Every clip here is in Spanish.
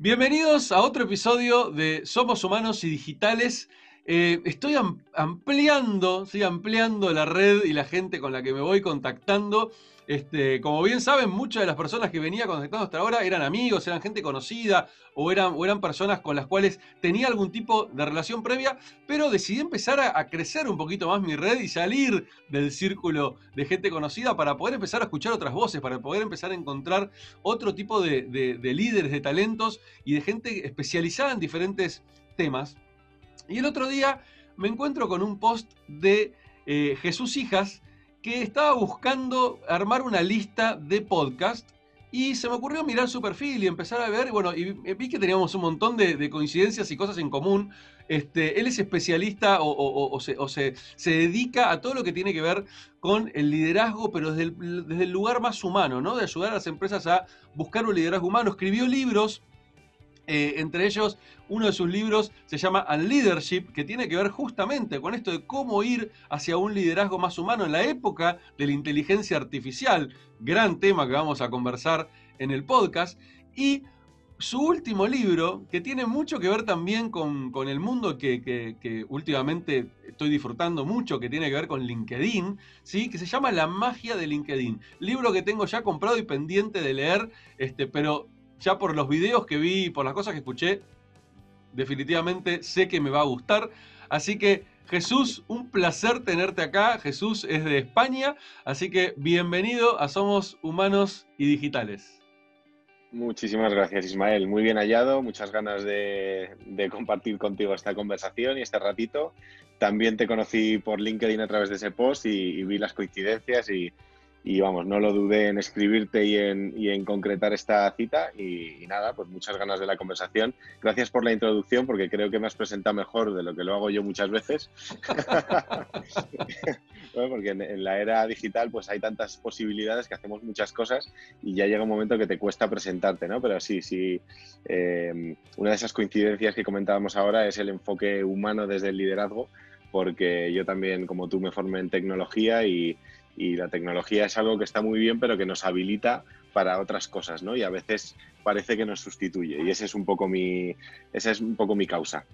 Bienvenidos a otro episodio de Somos Humanos y Digitales. Eh, estoy ampliando, ampliando la red y la gente con la que me voy contactando. Este, como bien saben, muchas de las personas que venía contactando hasta ahora eran amigos, eran gente conocida o eran, o eran personas con las cuales tenía algún tipo de relación previa, pero decidí empezar a, crecer un poquito más mi red y salir del círculo de gente conocida para poder empezar a escuchar otras voces, para poder empezar a encontrar otro tipo de, líderes, de talentos y de gente especializada en diferentes temas. Y el otro día me encuentro con un post de eh, Jesús Hijas, que estaba buscando armar una lista de podcast y se me ocurrió mirar su perfil y empezar a ver, bueno, y vi que teníamos un montón de, coincidencias y cosas en común. Este, él es especialista o, se, dedica a todo lo que tiene que ver con el liderazgo, pero desde el, desde el lugar más humano, ¿no? De ayudar a las empresas a buscar un liderazgo humano. Escribió libros eh, entre ellos, uno de sus libros se llama Unleadership, que tiene que ver justamente con esto de cómo ir hacia un liderazgo más humano en la época de la inteligencia artificial, gran tema que vamos a conversar en el podcast. Y su último libro, que tiene mucho que ver también con, el mundo que, últimamente estoy disfrutando mucho, que tiene que ver con LinkedIn, ¿sí? que se llama La magia de LinkedIn. Libro que tengo ya comprado y pendiente de leer, este, pero ya por los videos que vi y por las cosas que escuché, definitivamente sé que me va a gustar. Así que Jesús, un placer tenerte acá. Jesús es de España, así que bienvenido a Somos Humanos y Digitales. Muchísimas gracias Ismael, muy bien hallado, muchas ganas de, compartir contigo esta conversación y este ratito. También te conocí por LinkedIn a través de ese post y vi las coincidencias y, y vamos, no lo dudé en escribirte y en, y en concretar esta cita y, nada, pues muchas ganas de la conversación. Gracias por la introducción porque creo que me has presentado mejor de lo que lo hago yo muchas veces. porque en, la era digital pues hay tantas posibilidades que hacemos muchas cosas y ya llega un momento que te cuesta presentarte, ¿no? Pero sí, sí, eh, una de esas coincidencias que comentábamos ahora es el enfoque humano desde el liderazgo porque yo también, como tú, me formé en tecnología y, y la tecnología es algo que está muy bien, pero que nos habilita para otras cosas, ¿no? Y a veces parece que nos sustituye. Y ese es un poco mi, esa es un poco mi causa.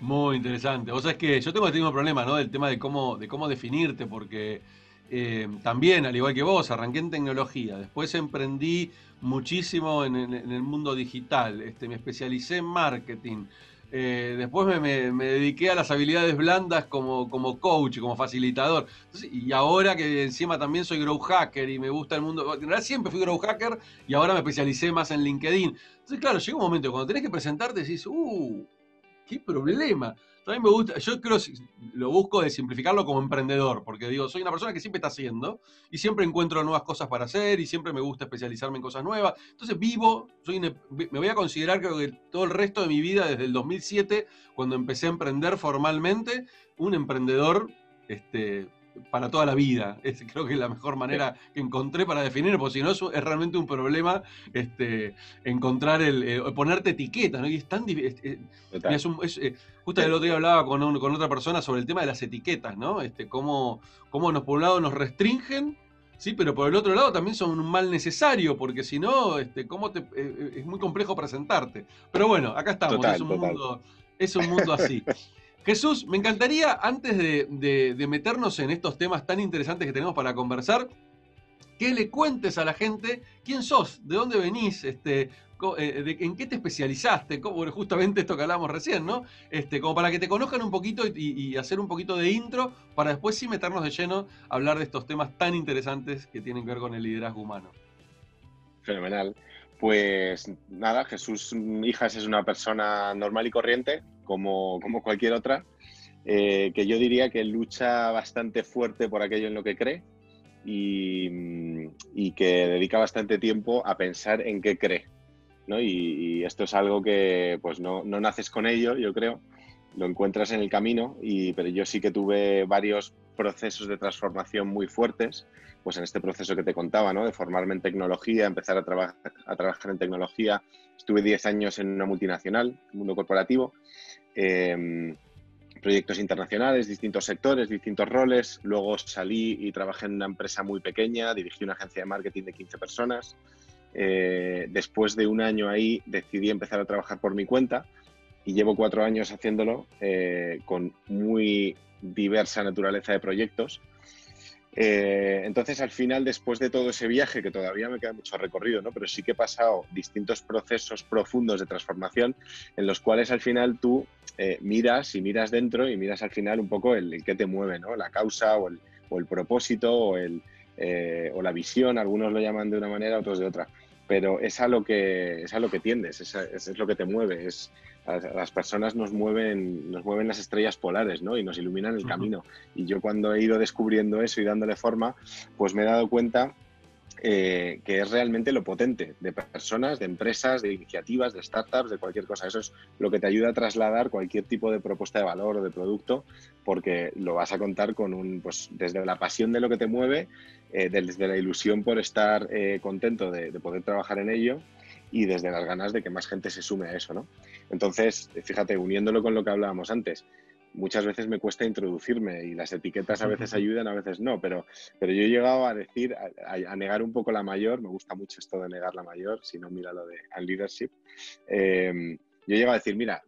Muy interesante. O sea, es que yo tengo el mismo problema, ¿no? Del tema de cómo, de cómo definirte, porque eh, también, al igual que vos, arranqué en tecnología. Después emprendí muchísimo en, el mundo digital. Este, me especialicé en marketing. Eh, después me, dediqué a las habilidades blandas como, coach, como facilitador. y ahora que encima también soy grow hacker y me gusta el mundo. En realidad siempre fui grow hacker y ahora me especialicé más en LinkedIn. Entonces, claro, llega un momento cuando tenés que presentarte decís, ¡uh! ¡Qué problema! También me gusta, yo creo, lo busco de simplificarlo como emprendedor, porque digo, soy una persona que siempre está haciendo y siempre encuentro nuevas cosas para hacer y siempre me gusta especializarme en cosas nuevas. Entonces vivo, soy me voy a considerar creo que todo el resto de mi vida, desde el 2007, cuando empecé a emprender formalmente, un emprendedor este, para toda la vida. Es, creo que es la mejor manera que encontré para definir, porque si no es, realmente un problema este, encontrar el, eh, ponerte etiquetas, ¿no? Y es tan difícil. Eh, justo el otro día hablaba con, con, otra persona sobre el tema de las etiquetas, ¿no? Este, cómo, cómo nos, por un lado nos restringen, sí, pero por el otro lado también son un mal necesario, porque si no, este, ¿cómo te, eh, es muy complejo presentarte. Pero bueno, acá estamos, es, un mundo, es un mundo así. Jesús, me encantaría, antes de, meternos en estos temas tan interesantes que tenemos para conversar, que le cuentes a la gente quién sos, de dónde venís, este, eh, en qué te especializaste, justamente esto que hablamos recién, ¿no? Este, como para que te conozcan un poquito y, hacer un poquito de intro, para después sí meternos de lleno a hablar de estos temas tan interesantes que tienen que ver con el liderazgo humano. Fenomenal. Pues nada, Jesús Hijas es una persona normal y corriente, como, cualquier otra, eh, que yo diría que lucha bastante fuerte por aquello en lo que cree y, que dedica bastante tiempo a pensar en qué cree. ¿no? Y, esto es algo que pues no, no, naces con ello, yo creo, lo encuentras en el camino, y, pero yo sí que tuve varios procesos de transformación muy fuertes, pues en este proceso que te contaba, ¿no? de formarme en tecnología, empezar a, trabajar a trabajar en tecnología, estuve 10 años en una multinacional, mundo corporativo, Em, proyectos internacionales, distintos sectores, distintos roles. Luego salí y trabajé en una empresa muy pequeña, dirigí una agencia de marketing de 15 personas. Eh, después de un año ahí decidí empezar a trabajar por mi cuenta y llevo cuatro años haciéndolo eh, con muy diversa naturaleza de proyectos. Eh, entonces, al final, después de todo ese viaje, que todavía me queda mucho recorrido, ¿no? pero sí que he pasado distintos procesos profundos de transformación en los cuales al final tú eh, miras y miras dentro y miras al final un poco el, que te mueve, ¿no? la causa o el, o el propósito o, el, eh, o la visión, algunos lo llaman de una manera, otros de otra pero es a lo que, es lo que tiendes, es, es, lo que te mueve, es, las personas nos mueven, nos mueven las estrellas polares, ¿no? Y nos iluminan el camino. Y yo cuando he ido descubriendo eso y dándole forma, pues me he dado cuenta eh, que es realmente lo potente de personas, de empresas, de iniciativas, de startups, de cualquier cosa. Eso es lo que te ayuda a trasladar cualquier tipo de propuesta de valor o de producto, porque lo vas a contar con un, pues desde la pasión de lo que te mueve, eh, desde la ilusión por estar eh, contento de, de, poder trabajar en ello y desde las ganas de que más gente se sume a eso, ¿no? Entonces, fíjate, uniéndolo con lo que hablábamos antes, muchas veces me cuesta introducirme y las etiquetas a veces ayudan, a veces no, pero, pero yo he llegado a decir, a, negar un poco la mayor, me gusta mucho esto de negar la mayor, si no mira lo de leadership, em, yo he llegado a decir, mira,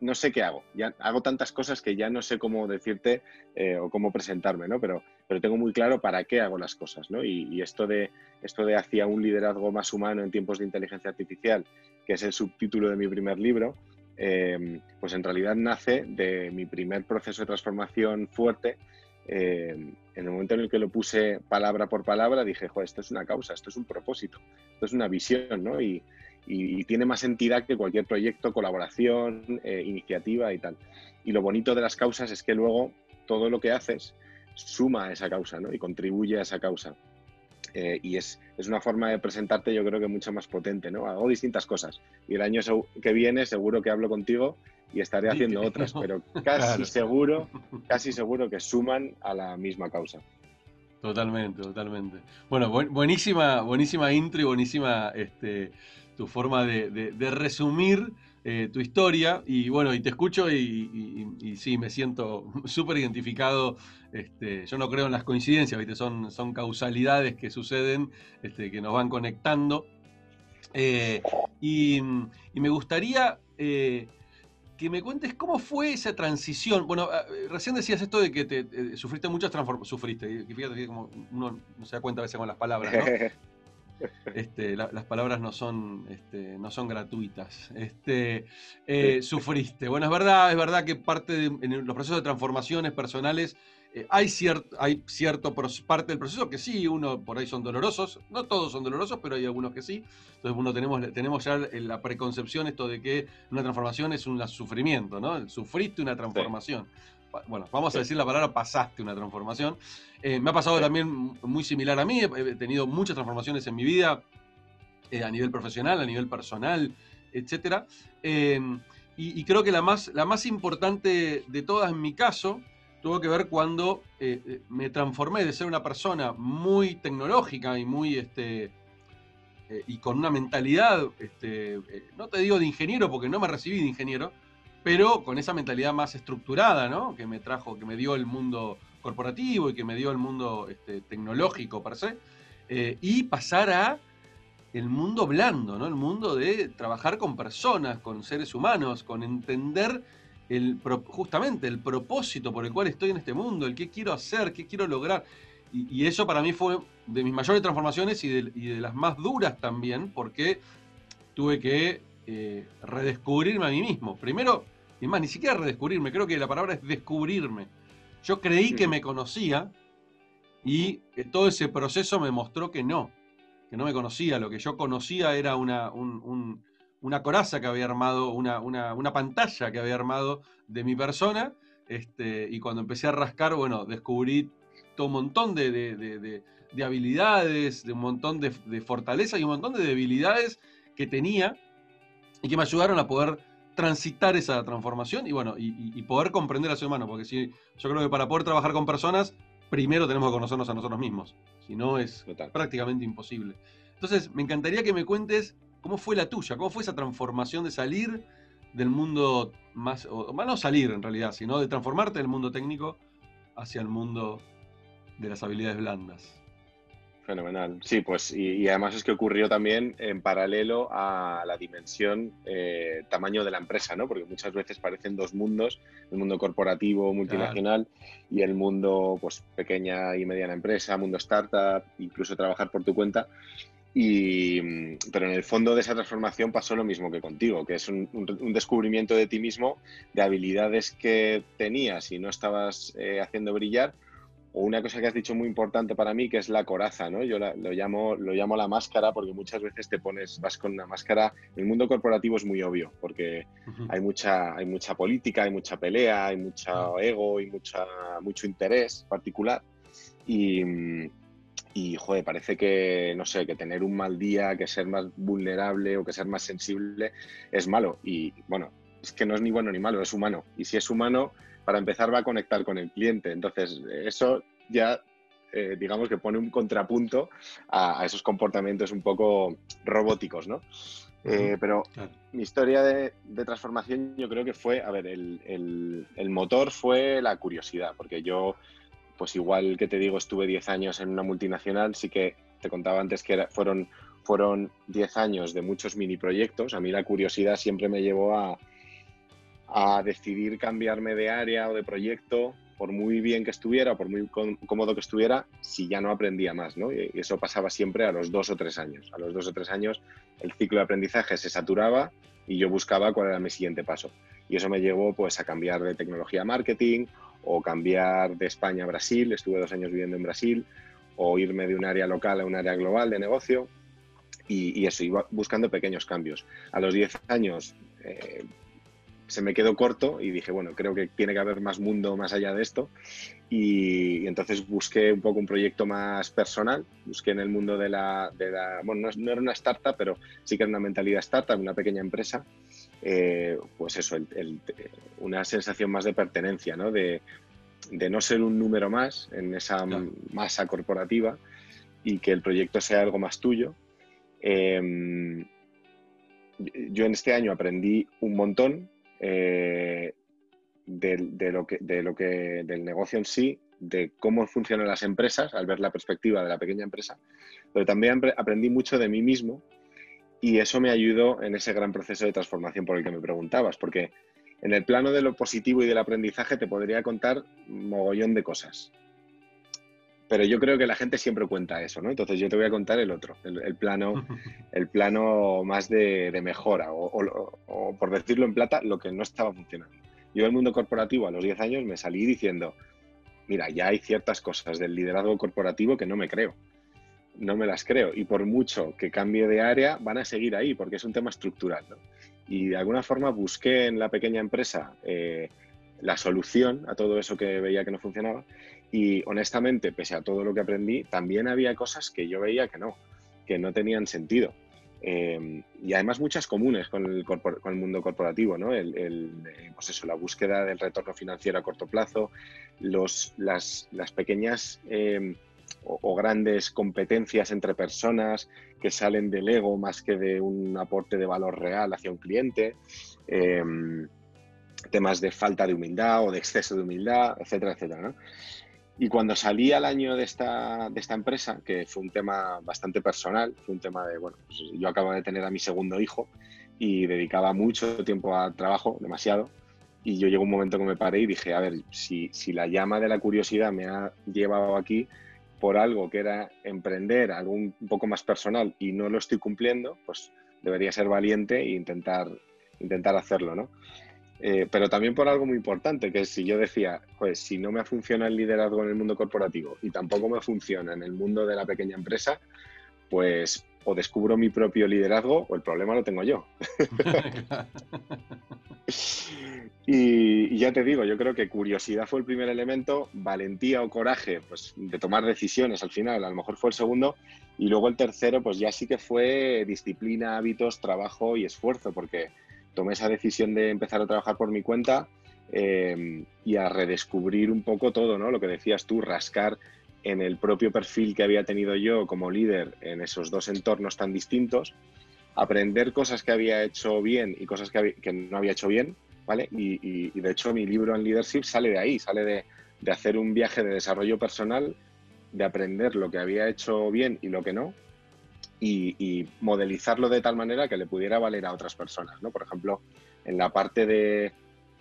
no sé qué hago, ya hago tantas cosas que ya no sé cómo decirte eh, o cómo presentarme, ¿no? Pero, pero tengo muy claro para qué hago las cosas, ¿no? Y, y esto de esto de hacia un liderazgo más humano en tiempos de inteligencia artificial, que es el subtítulo de mi primer libro, Em, pues en realidad nace de mi primer proceso de transformación fuerte. Em, en el momento en el que lo puse palabra por palabra, dije, joder, esto es una causa, esto es un propósito, esto es una visión, ¿no? Y, tiene más entidad que cualquier proyecto, colaboración, eh, iniciativa y tal. Y lo bonito de las causas es que luego todo lo que haces suma a esa causa, ¿no? Y contribuye a esa causa. Eh, y es, es, una forma de presentarte yo creo que mucho más potente, ¿no? Hago distintas cosas y el año que viene seguro que hablo contigo y estaré haciendo otras, pero casi seguro, casi seguro que suman a la misma causa. Totalmente, totalmente. Bueno, buenísima, buenísima intro y buenísima este, tu forma de, de resumir eh, tu historia y bueno, y te escucho y, sí, me siento súper identificado. Este, yo no creo en las coincidencias, ¿viste? Son, son causalidades que suceden, este, que nos van conectando. Eh, y, me gustaría eh, que me cuentes cómo fue esa transición. Bueno, recién decías esto de que te, sufriste muchas transformaciones. Sufriste, fíjate que como uno no se da cuenta a veces con las palabras, ¿no? Este, las palabras no son, este, no son gratuitas. Este, eh, sufriste. Bueno, es verdad, es verdad que parte de, en los procesos de transformaciones personales eh, hay, cierto, hay cierto parte del proceso que sí, uno por ahí son dolorosos, no todos son dolorosos, pero hay algunos que sí. Entonces uno tenemos, tenemos ya la preconcepción esto de que una transformación es un sufrimiento, ¿no? Sufriste una transformación bueno, vamos a decir la palabra pasaste una transformación. Eh, me ha pasado también muy similar a mí, he tenido muchas transformaciones en mi vida, eh, a nivel profesional, a nivel personal, etc. Eh, y, creo que la más, la más importante de todas en mi caso tuvo que ver cuando me transformé de ser una persona muy tecnológica y muy... Este, y con una mentalidad, este, no te digo de ingeniero porque no me recibí de ingeniero, pero con esa mentalidad más estructurada, ¿no? Que me trajo, que me dio el mundo corporativo y que me dio el mundo este, tecnológico per se, eh, y pasar a el mundo blando, ¿no? El mundo de trabajar con personas, con seres humanos, con entender el, justamente el propósito por el cual estoy en este mundo, el qué quiero hacer, qué quiero lograr. Y, eso para mí fue de mis mayores transformaciones y de, las más duras también, porque tuve que eh, redescubrirme a mí mismo. Primero, y más, ni siquiera redescubrirme, creo que la palabra es descubrirme. Yo creí que me conocía y todo ese proceso me mostró que no, que no me conocía. Lo que yo conocía era una, una coraza que había armado, una, una, pantalla que había armado de mi persona. Este, y cuando empecé a rascar, bueno, descubrí todo un montón de, de habilidades, de un montón de, fortalezas y un montón de debilidades que tenía y que me ayudaron a poder transitar esa transformación y bueno, y, poder comprender a ser humano, porque si yo creo que para poder trabajar con personas, primero tenemos que conocernos a nosotros mismos, si no es prácticamente imposible. Entonces, me encantaría que me cuentes cómo fue la tuya, cómo fue esa transformación de salir del mundo más, o no salir en realidad, sino de transformarte del mundo técnico hacia el mundo de las habilidades blandas. Fenomenal. Sí, pues y, además es que ocurrió también en paralelo a la dimensión eh, tamaño de la empresa, ¿no? Porque muchas veces parecen dos mundos, el mundo corporativo, multinacional y el mundo pues pequeña y mediana empresa, mundo startup, incluso trabajar por tu cuenta. Y, pero en el fondo de esa transformación pasó lo mismo que contigo, que es un, descubrimiento de ti mismo, de habilidades que tenías y no estabas eh, haciendo brillar, o una cosa que has dicho muy importante para mí, que es la coraza, ¿no? Yo lo, llamo, lo llamo la máscara porque muchas veces te pones, vas con una máscara. El mundo corporativo es muy obvio porque hay, mucha, hay mucha política, hay mucha pelea, hay mucho ego y mucha, mucho interés particular. Y, y, joder, parece que, no sé, que tener un mal día, que ser más vulnerable o que ser más sensible es malo. Y bueno, es que no es ni bueno ni malo, es humano. Y si es humano, para empezar va a conectar con el cliente. Entonces, eso ya, eh, digamos que pone un contrapunto a, esos comportamientos un poco robóticos, ¿no? Eh, pero mi historia de, transformación yo creo que fue, a ver, el, motor fue la curiosidad, porque yo, pues igual que te digo, estuve 10 años en una multinacional, sí que te contaba antes que fueron, fueron 10 años de muchos mini proyectos, a mí la curiosidad siempre me llevó a, a decidir cambiarme de área o de proyecto, por muy bien que estuviera, por muy cómodo que estuviera, si ya no aprendía más, ¿no? Y eso pasaba siempre a los dos o tres años. A los dos o tres años el ciclo de aprendizaje se saturaba y yo buscaba cuál era mi siguiente paso. Y eso me llevó pues a cambiar de tecnología a marketing o cambiar de España a Brasil, estuve dos años viviendo en Brasil, o irme de un área local a un área global de negocio. Y, eso, iba buscando pequeños cambios. A los diez años eh, se me quedó corto y dije, bueno, creo que tiene que haber más mundo más allá de esto. Y, entonces busqué un poco un proyecto más personal, busqué en el mundo de la, de la bueno, no, era una startup, pero sí que era una mentalidad startup, una pequeña empresa. Eh, pues eso, una sensación más de pertenencia, ¿no? De, de, no ser un número más en esa masa corporativa y que el proyecto sea algo más tuyo. Em, yo en este año aprendí un montón, eh, de, lo que, de lo que, del negocio en sí, de cómo funcionan las empresas, al ver la perspectiva de la pequeña empresa, pero también aprendí mucho de mí mismo y eso me ayudó en ese gran proceso de transformación por el que me preguntabas, porque en el plano de lo positivo y del aprendizaje te podría contar mogollón de cosas. Pero yo creo que la gente siempre cuenta eso, ¿no? Entonces yo te voy a contar el otro, el, plano, el plano más de, mejora, o, por decirlo en plata, lo que no estaba funcionando. Yo en el mundo corporativo a los 10 años me salí diciendo, mira, ya hay ciertas cosas del liderazgo corporativo que no me creo, no me las creo, y por mucho que cambie de área, van a seguir ahí, porque es un tema estructural, ¿no? Y de alguna forma busqué en la pequeña empresa eh, la solución a todo eso que veía que no funcionaba y honestamente, pese a todo lo que aprendí, también había cosas que yo veía que no, que no tenían sentido. Eh, y además muchas comunes con el, el mundo corporativo, ¿no? El, eh, pues eso, la búsqueda del retorno financiero a corto plazo, los, las, las pequeñas eh, o, grandes competencias entre personas que salen del ego más que de un aporte de valor real hacia un cliente, temas de falta de humildad o de exceso de humildad, etcétera, etcétera. ¿no? Y cuando salí al año de esta, de esta empresa, que fue un tema bastante personal, fue un tema de, bueno, pues yo acabo de tener a mi segundo hijo y dedicaba mucho tiempo al trabajo, demasiado, y yo llegó un momento que me paré y dije, a ver, si, si la llama de la curiosidad me ha llevado aquí por algo que era emprender, algo un poco más personal y no lo estoy cumpliendo, pues debería ser valiente e intentar, intentar hacerlo, ¿no? Eh, pero también por algo muy importante, que es si yo decía, pues si no me funciona el liderazgo en el mundo corporativo y tampoco me funciona en el mundo de la pequeña empresa, pues o descubro mi propio liderazgo o el problema lo tengo yo. y, ya te digo, yo creo que curiosidad fue el primer elemento, valentía o coraje, pues de tomar decisiones al final, a lo mejor fue el segundo, y luego el tercero, pues ya sí que fue disciplina, hábitos, trabajo y esfuerzo, porque tomé esa decisión de empezar a trabajar por mi cuenta eh, y a redescubrir un poco todo, ¿no? Lo que decías tú, rascar en el propio perfil que había tenido yo como líder en esos dos entornos tan distintos aprender cosas que había hecho bien y cosas que, no había hecho bien, ¿vale? Y, de hecho mi libro en leadership sale de ahí, sale de, hacer un viaje de desarrollo personal, de aprender lo que había hecho bien y lo que no, y, modelizarlo de tal manera que le pudiera valer a otras personas, ¿no? Por ejemplo, en la parte de,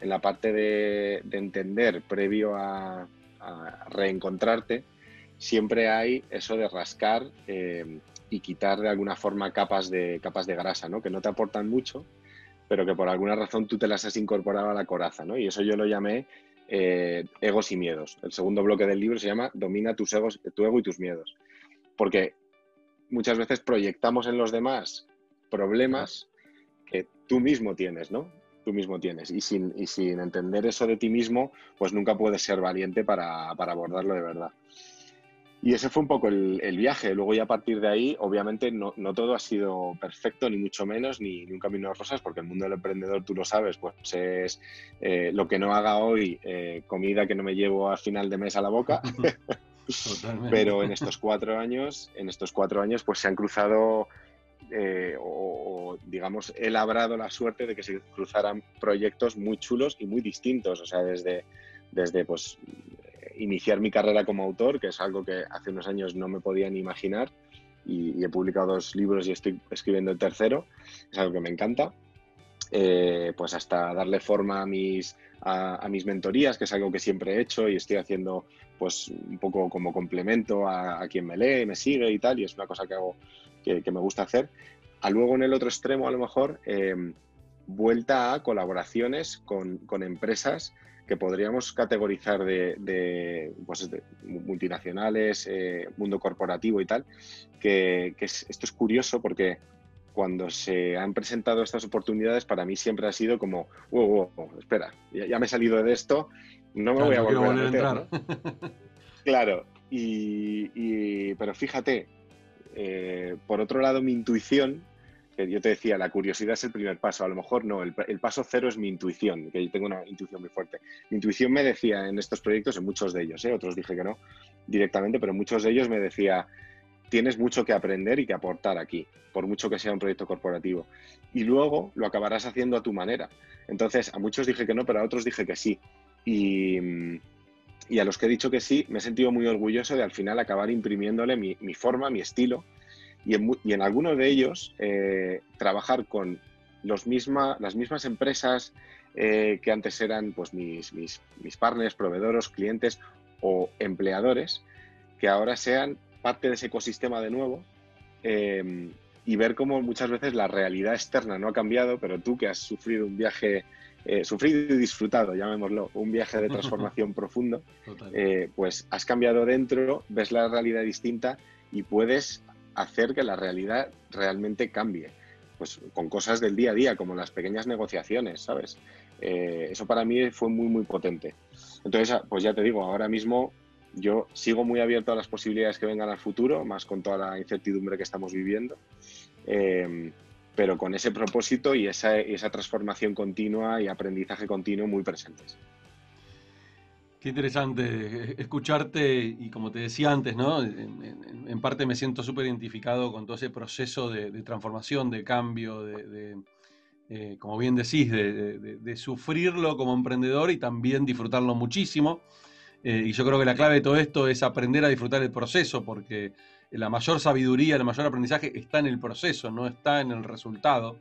en la parte de, entender previo a, reencontrarte, siempre hay eso de rascar eh, y quitar de alguna forma capas de, capas de grasa, ¿no? Que no te aportan mucho, pero que por alguna razón tú te las has incorporado a la coraza, ¿no? Y eso yo lo llamé eh, egos y miedos. El segundo bloque del libro se llama Domina tus egos, tu ego y tus miedos. Porque muchas veces proyectamos en los demás problemas que tú mismo tienes, ¿no? Tú mismo tienes. Y sin, y sin entender eso de ti mismo, pues nunca puedes ser valiente para, para abordarlo de verdad. Y ese fue un poco el, viaje. Luego ya a partir de ahí, obviamente, no, todo ha sido perfecto, ni mucho menos, ni, un camino de rosas, porque el mundo del emprendedor, tú lo sabes, pues es eh, lo que no haga hoy, eh, comida que no me llevo al final de mes a la boca. Pero en estos cuatro años, en estos cuatro años, pues se han cruzado eh, o, digamos, he labrado la suerte de que se cruzaran proyectos muy chulos y muy distintos. O sea, desde, desde pues, iniciar mi carrera como autor, que es algo que hace unos años no me podía ni imaginar, y, he publicado dos libros y estoy escribiendo el tercero, es algo que me encanta. Eh, pues hasta darle forma a mis, a, mis mentorías, que es algo que siempre he hecho y estoy haciendo pues un poco como complemento a, quien me lee, me sigue y tal, y es una cosa que hago que, me gusta hacer. A luego en el otro extremo, a lo mejor, eh, vuelta a colaboraciones con, con empresas que podríamos categorizar de, pues, multinacionales, eh, mundo corporativo y tal, que, esto es curioso porque cuando se han presentado estas oportunidades, para mí siempre ha sido como, wow, espera, ya, me he salido de esto, no me voy a volver, a meter. claro, y, pero fíjate, eh, por otro lado, mi intuición que yo te decía, la curiosidad es el primer paso. A lo mejor no, el, paso cero es mi intuición, que yo tengo una intuición muy fuerte. Mi intuición me decía en estos proyectos, en muchos de ellos, ¿eh? otros dije que no directamente, pero muchos de ellos me decía, tienes mucho que aprender y que aportar aquí, por mucho que sea un proyecto corporativo. Y luego lo acabarás haciendo a tu manera. Entonces, a muchos dije que no, pero a otros dije que sí. Y, a los que he dicho que sí, me he sentido muy orgulloso de al final acabar imprimiéndole mi, forma, mi estilo y en, algunos de ellos eh, trabajar con las mismas empresas eh, que antes eran pues, mis, mis partners, proveedores, clientes o empleadores, que ahora sean parte de ese ecosistema de nuevo em, y ver cómo muchas veces la realidad externa no ha cambiado, pero tú que has sufrido un viaje, eh, sufrido y disfrutado, llamémoslo, un viaje de transformación profundo, pues has cambiado dentro, ves la realidad distinta y puedes hacer que la realidad realmente cambie. Pues con cosas del día a día, como las pequeñas negociaciones, ¿sabes? Eh, eso para mí fue muy, muy potente. Entonces, pues ya te digo, ahora mismo yo sigo muy abierto a las posibilidades que vengan al futuro, más con toda la incertidumbre que estamos viviendo, eh, pero con ese propósito y esa, esa transformación continua y aprendizaje continuo muy presentes. Qué interesante escucharte y como te decía antes, ¿no? En, parte me siento súper identificado con todo ese proceso de, transformación, de cambio, de, eh, como bien decís, de, sufrirlo como emprendedor y también disfrutarlo muchísimo. Eh, y yo creo que la clave de todo esto es aprender a disfrutar el proceso, porque la mayor sabiduría, el mayor aprendizaje está en el proceso, no está en el resultado.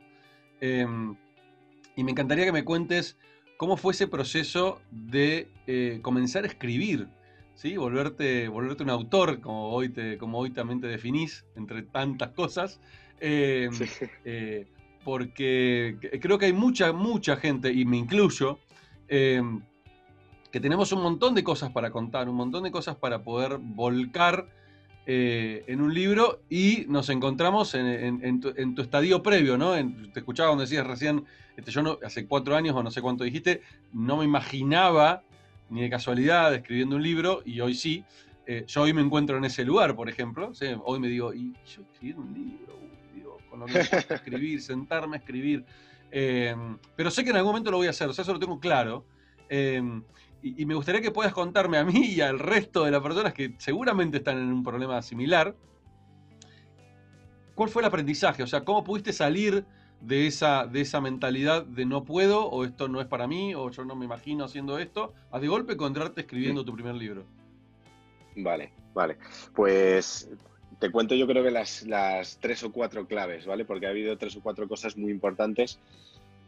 Em, y me encantaría que me cuentes ¿Cómo fue ese proceso de eh, comenzar a escribir? ¿sí? Volverte, volverte un autor, como hoy, te, como hoy también te definís, entre tantas cosas. Em, eh, porque creo que hay mucha, mucha gente, y me incluyo, em, que tenemos un montón de cosas para contar, un montón de cosas para poder volcar eh, en un libro y nos encontramos en, tu, estadio previo, ¿no? te escuchaba cuando decías recién, este, yo no, hace cuatro años o no sé cuánto dijiste, no me imaginaba ni de casualidad escribiendo un libro y hoy sí. Eh, yo hoy me encuentro en ese lugar, por ejemplo. Hoy me digo, y yo escribir un libro, digo, con lo que me escribir, sentarme a escribir. Eh, pero sé que en algún momento lo voy a hacer, o sea, eso lo tengo claro y, me gustaría que puedas contarme a mí y al resto de las personas que seguramente están en un problema similar, ¿cuál fue el aprendizaje? O sea, ¿cómo pudiste salir de esa, de esa mentalidad de no puedo, o esto no es para mí, o yo no me imagino haciendo esto, a de golpe encontrarte escribiendo tu primer libro? Vale, vale. Pues te cuento yo creo que las, las tres o cuatro claves, ¿vale? Porque ha habido tres o cuatro cosas muy importantes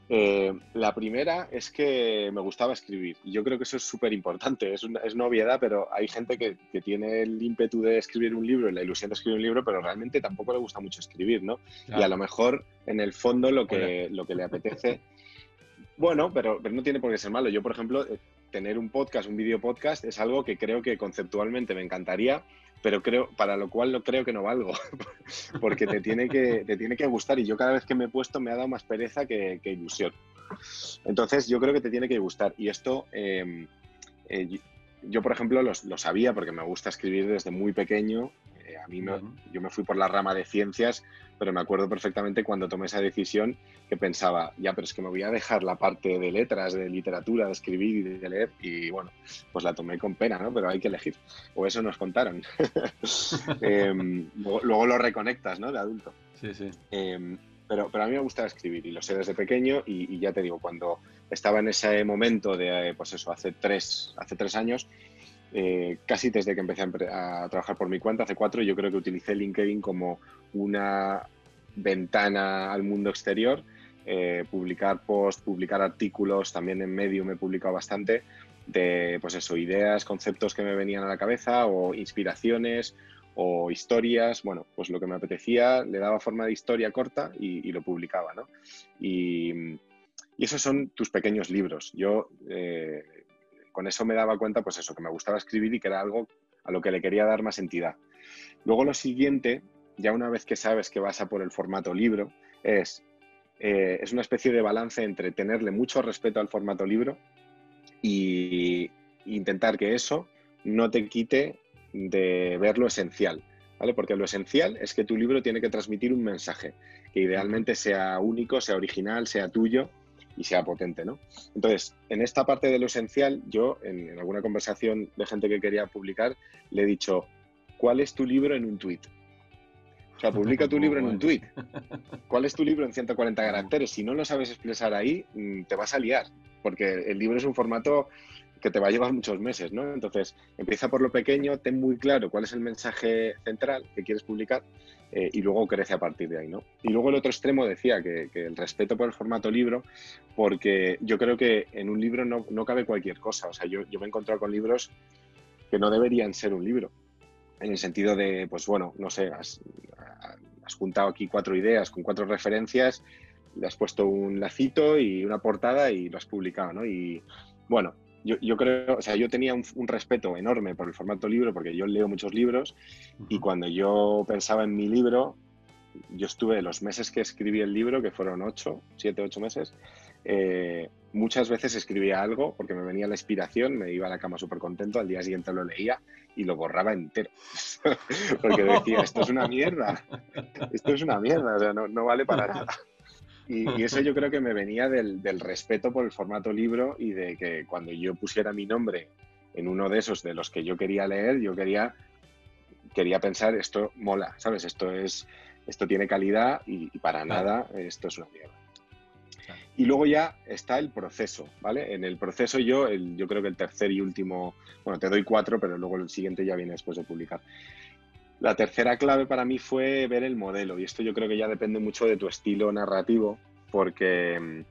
eh, la primera es que me gustaba escribir. Y yo creo que eso es súper importante. Es una, es obviedad, pero hay gente que, tiene el ímpetu de escribir un libro y la ilusión de escribir un libro, pero realmente tampoco le gusta mucho escribir, ¿no? Y a lo mejor, en el fondo, lo que, lo que le apetece. Bueno, pero, pero no tiene por qué ser malo. Yo, por ejemplo, eh, tener un podcast, un video podcast, es algo que creo que conceptualmente me encantaría pero creo, para lo cual no creo que no valgo, porque te tiene, que, te tiene que gustar y yo cada vez que me he puesto me ha dado más pereza que, ilusión. Entonces yo creo que te tiene que gustar y esto, em, eh, yo por ejemplo lo, lo, sabía porque me gusta escribir desde muy pequeño eh, a mí yo me fui por la rama de ciencias, pero me acuerdo perfectamente cuando tomé esa decisión que pensaba, ya, pero es que me voy a dejar la parte de letras, de literatura, de escribir y de leer, y bueno, pues la tomé con pena, ¿no? Pero hay que elegir. O eso nos contaron. Em, luego, lo reconectas, ¿no? De adulto. Sí, sí. Em, pero, pero a mí me gusta escribir y lo sé desde pequeño y, ya te digo, cuando estaba en ese momento de, pues eso, hace tres, hace tres años, eh, casi desde que empecé a, trabajar por mi cuenta, hace cuatro, yo creo que utilicé LinkedIn como una ventana al mundo exterior. Eh, publicar posts, publicar artículos, también en medio me he publicado bastante de, pues eso, ideas, conceptos que me venían a la cabeza o inspiraciones o historias, bueno, pues lo que me apetecía, le daba forma de historia corta y, lo publicaba, ¿no? Y, esos son tus pequeños libros. Yo eh, con eso me daba cuenta, pues eso, que me gustaba escribir y que era algo a lo que le quería dar más entidad. Luego lo siguiente, ya una vez que sabes que vas a por el formato libro, es, eh, es una especie de balance entre tenerle mucho respeto al formato libro y intentar que eso no te quite de ver lo esencial. ¿Vale? Porque lo esencial es que tu libro tiene que transmitir un mensaje, que idealmente sea único, sea original, sea tuyo y sea potente, ¿no? Entonces, en esta parte de lo esencial, yo en, alguna conversación de gente que quería publicar, le he dicho, ¿cuál es tu libro en un tweet? O sea, publica tu libro en un tweet. ¿Cuál es tu libro en 140 caracteres? Si no lo sabes expresar ahí, mm, te vas a liar, porque el libro es un formato que te va a llevar muchos meses, ¿no? Entonces, empieza por lo pequeño, ten muy claro cuál es el mensaje central que quieres publicar eh, y luego crece a partir de ahí, ¿no? Y luego el otro extremo decía que, el respeto por el formato libro, porque yo creo que en un libro no, no cabe cualquier cosa. O sea, yo, yo me he encontrado con libros que no deberían ser un libro, en el sentido de, pues bueno, no sé, has, juntado aquí cuatro ideas con cuatro referencias, le has puesto un lacito y una portada y lo has publicado, ¿no? Y bueno, yo, creo, o sea, yo tenía un, respeto enorme por el formato libro porque yo leo muchos libros y cuando yo pensaba en mi libro, yo estuve los meses que escribí el libro, que fueron ocho, siete, ocho meses, eh, muchas veces escribía algo porque me venía la inspiración, me iba a la cama súper contento, al día siguiente lo leía y lo borraba entero. porque decía, esto es una mierda, esto es una mierda, o sea, no, no vale para nada. Y, eso yo creo que me venía del, respeto por el formato libro y de que cuando yo pusiera mi nombre en uno de esos de los que yo quería leer, yo quería, quería pensar, esto mola, ¿sabes? Esto, es, esto tiene calidad y, para nada esto es una mierda. Y luego ya está el proceso, ¿vale? En el proceso yo, el, yo creo que el tercer y último, bueno, te doy cuatro, pero luego el siguiente ya viene después de publicar. La tercera clave para mí fue ver el modelo y esto yo creo que ya depende mucho de tu estilo narrativo porque,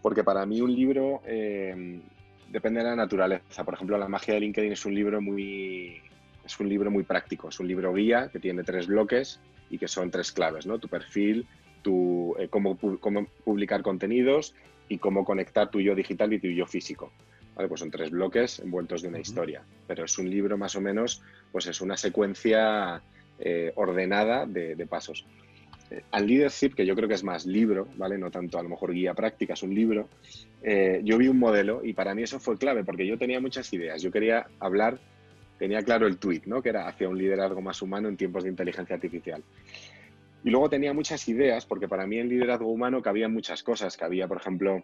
porque para mí un libro eh, depende de la naturaleza. Por ejemplo, La magia de LinkedIn es un libro muy, es un libro muy práctico, es un libro guía que tiene tres bloques y que son tres claves, ¿no? Tu perfil, tu, eh, cómo, cómo publicar contenidos y cómo conectar tu yo digital y tu yo físico. Pues son tres bloques envueltos de una historia, pero es un libro más o menos, pues es una secuencia eh, ordenada de, pasos. Eh, al leadership, que yo creo que es más libro, ¿vale? No tanto a lo mejor guía práctica, es un libro. Eh, yo vi un modelo y para mí eso fue clave porque yo tenía muchas ideas. Yo quería hablar, tenía claro el tweet, ¿no? Que era hacia un liderazgo más humano en tiempos de inteligencia artificial. Y luego tenía muchas ideas, porque para mí en liderazgo humano cabía muchas cosas. Cabía, por ejemplo,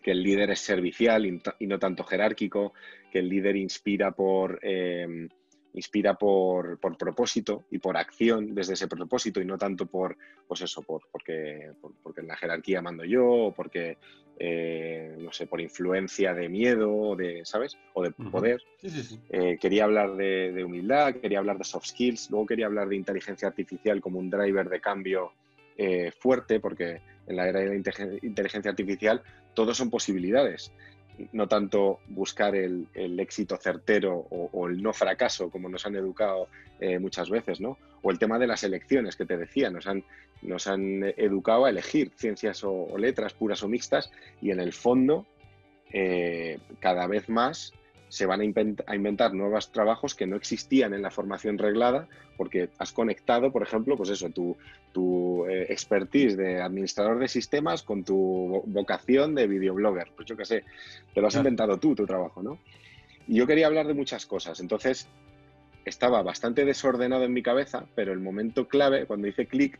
que el líder es servicial y no tanto jerárquico, que el líder inspira por, em, inspira por, propósito y por acción desde ese propósito y no tanto por, pues eso, por, porque, porque en la jerarquía mando yo o porque, eh, no sé, por influencia de miedo o de, ¿sabes? O de poder. Eh, quería hablar de, humildad, quería hablar de soft skills, luego quería hablar de inteligencia artificial como un driver de cambio eh, fuerte, porque en la era de la inteligencia artificial todo son posibilidades no tanto buscar el, éxito certero o, el no fracaso, como nos han educado eh, muchas veces, ¿no? O el tema de las elecciones que te decía, nos han, nos han educado a elegir ciencias o, letras puras o mixtas y en el fondo, eh, cada vez más se van a, inventar nuevos trabajos que no existían en la formación reglada porque has conectado, por ejemplo, pues eso, tu, tu eh, expertise de administrador de sistemas con tu vocación de videoblogger. Pues yo qué sé, te lo has inventado tú, tu trabajo, ¿no? Y yo quería hablar de muchas cosas. Entonces, estaba bastante desordenado en mi cabeza, pero el momento clave, cuando hice clic,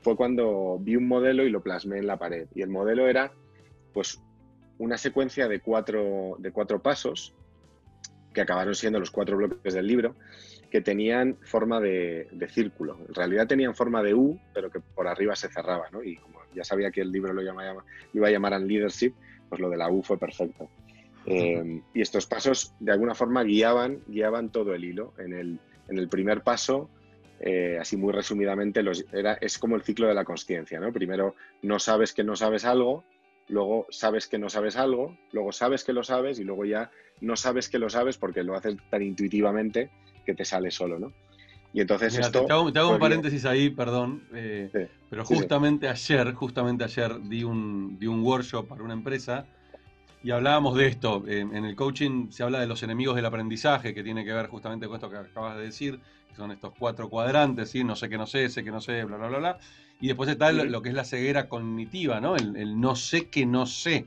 fue cuando vi un modelo y lo plasmé en la pared. Y el modelo era, pues, una secuencia de cuatro, de cuatro pasos que acabaron siendo los cuatro bloques del libro, que tenían forma de, círculo. En realidad tenían forma de U, pero que por arriba se cerraba, ¿no? Y como ya sabía que el libro lo iba a llamar en leadership, pues lo de la U fue perfecto. Eh, y estos pasos, de alguna forma, guiaban, guiaban todo el hilo. En el, en el primer paso, eh, así muy resumidamente, los, era, es como el ciclo de la consciencia, ¿no? Primero no sabes que no sabes algo, luego sabes que no sabes algo, luego sabes que lo sabes y luego ya no sabes que lo sabes porque lo haces tan intuitivamente que te sale solo, ¿no? Y entonces esto... Te hago, un pues paréntesis ahí, perdón, eh, pero justamente ayer, justamente ayer di un, di un workshop para una empresa y hablábamos de esto. en el coaching se habla de los enemigos del aprendizaje, que tiene que ver justamente con esto que acabas de decir, que son estos cuatro cuadrantes, ¿sí? no sé qué no sé, sé que no sé, bla, bla, bla, bla. Y después está lo que es la ceguera cognitiva, ¿no? El, no sé que no sé.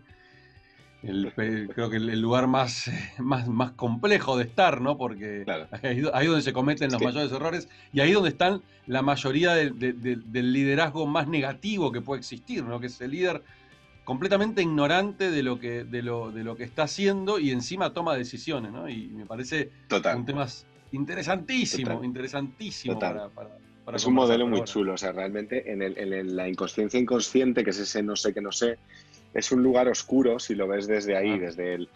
creo que el, lugar más, más, más complejo de estar, ¿no? Porque ahí, ahí, donde se cometen los mayores errores y ahí donde están la mayoría del liderazgo más negativo que puede existir, ¿no? Que es el líder completamente ignorante de lo que, de lo, de lo que está haciendo y encima toma decisiones, ¿no? Y me parece un tema interesantísimo, interesantísimo para es un modelo muy chulo, o sea, realmente en, la inconsciencia inconsciente, que es ese no sé que no sé, es un lugar oscuro si lo ves desde ahí, ah. desde el...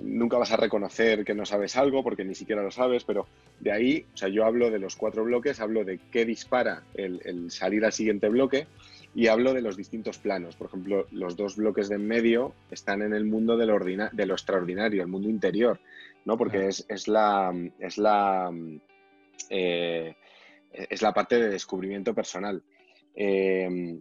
Nunca vas a reconocer que no sabes algo porque ni siquiera lo sabes, pero de ahí, o sea, yo hablo de los cuatro bloques, hablo de qué dispara el, salir al siguiente bloque y hablo de los distintos planos. Por ejemplo, los dos bloques de en medio están en el mundo de lo, de lo extraordinario, el mundo interior, ¿no? Porque ah. es, la... Es la eh, es la parte de descubrimiento personal. Eh,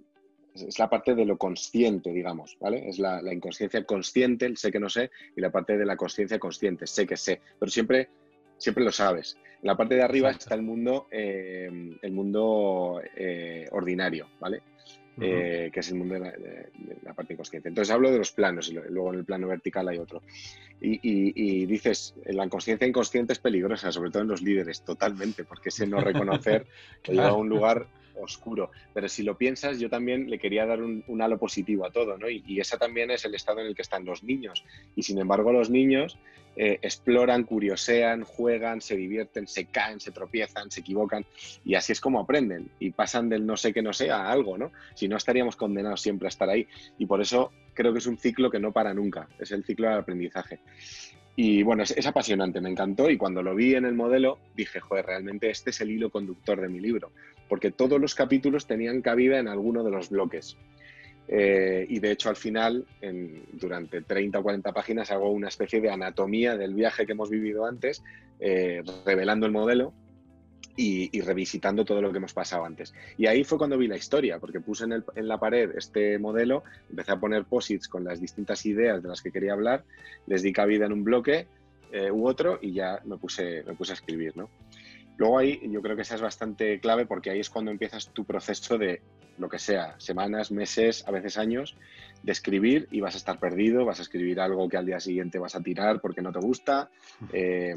es la parte de lo consciente, digamos, ¿vale? Es la, inconsciencia consciente, el sé que no sé, y la parte de la consciencia consciente, sé que sé, pero siempre, siempre lo sabes. En la parte de arriba está el mundo, eh, el mundo eh, ordinario, ¿vale? Eh, que es el mundo de la, parte inconsciente. Entonces hablo de los planos y luego en el plano vertical hay otro. Y, dices, la conciencia inconsciente es peligrosa, sobre todo en los líderes, totalmente, porque ese no reconocer que lleva a un lugar oscuro. Pero si lo piensas, yo también le quería dar un, halo positivo a todo, ¿no? Y, y ese también es el estado en el que están los niños. Y sin embargo, los niños eh, exploran, curiosean, juegan, se divierten, se caen, se tropiezan, se equivocan. Y así es como aprenden. Y pasan del no sé que no sé a algo, ¿no? Si no, estaríamos condenados siempre a estar ahí. Y por eso creo que es un ciclo que no para nunca. Es el ciclo del aprendizaje. Y bueno, es, apasionante, me encantó y cuando lo vi en el modelo dije, joder, realmente este es el hilo conductor de mi libro porque todos los capítulos tenían cabida en alguno de los bloques. Eh, y de hecho al final, durante 30 o 40 páginas, hago una especie de anatomía del viaje que hemos vivido antes, eh, revelando el modelo y, revisitando todo lo que hemos pasado antes. Y ahí fue cuando vi la historia, porque puse en, la pared este modelo, empecé a poner posits con las distintas ideas de las que quería hablar, les di cabida en un bloque eh, u otro y ya me puse, me puse a escribir. ¿no? Luego ahí yo creo que esa es bastante clave porque ahí es cuando empiezas tu proceso de lo que sea, semanas, meses, a veces años, de escribir y vas a estar perdido, vas a escribir algo que al día siguiente vas a tirar porque no te gusta, eh,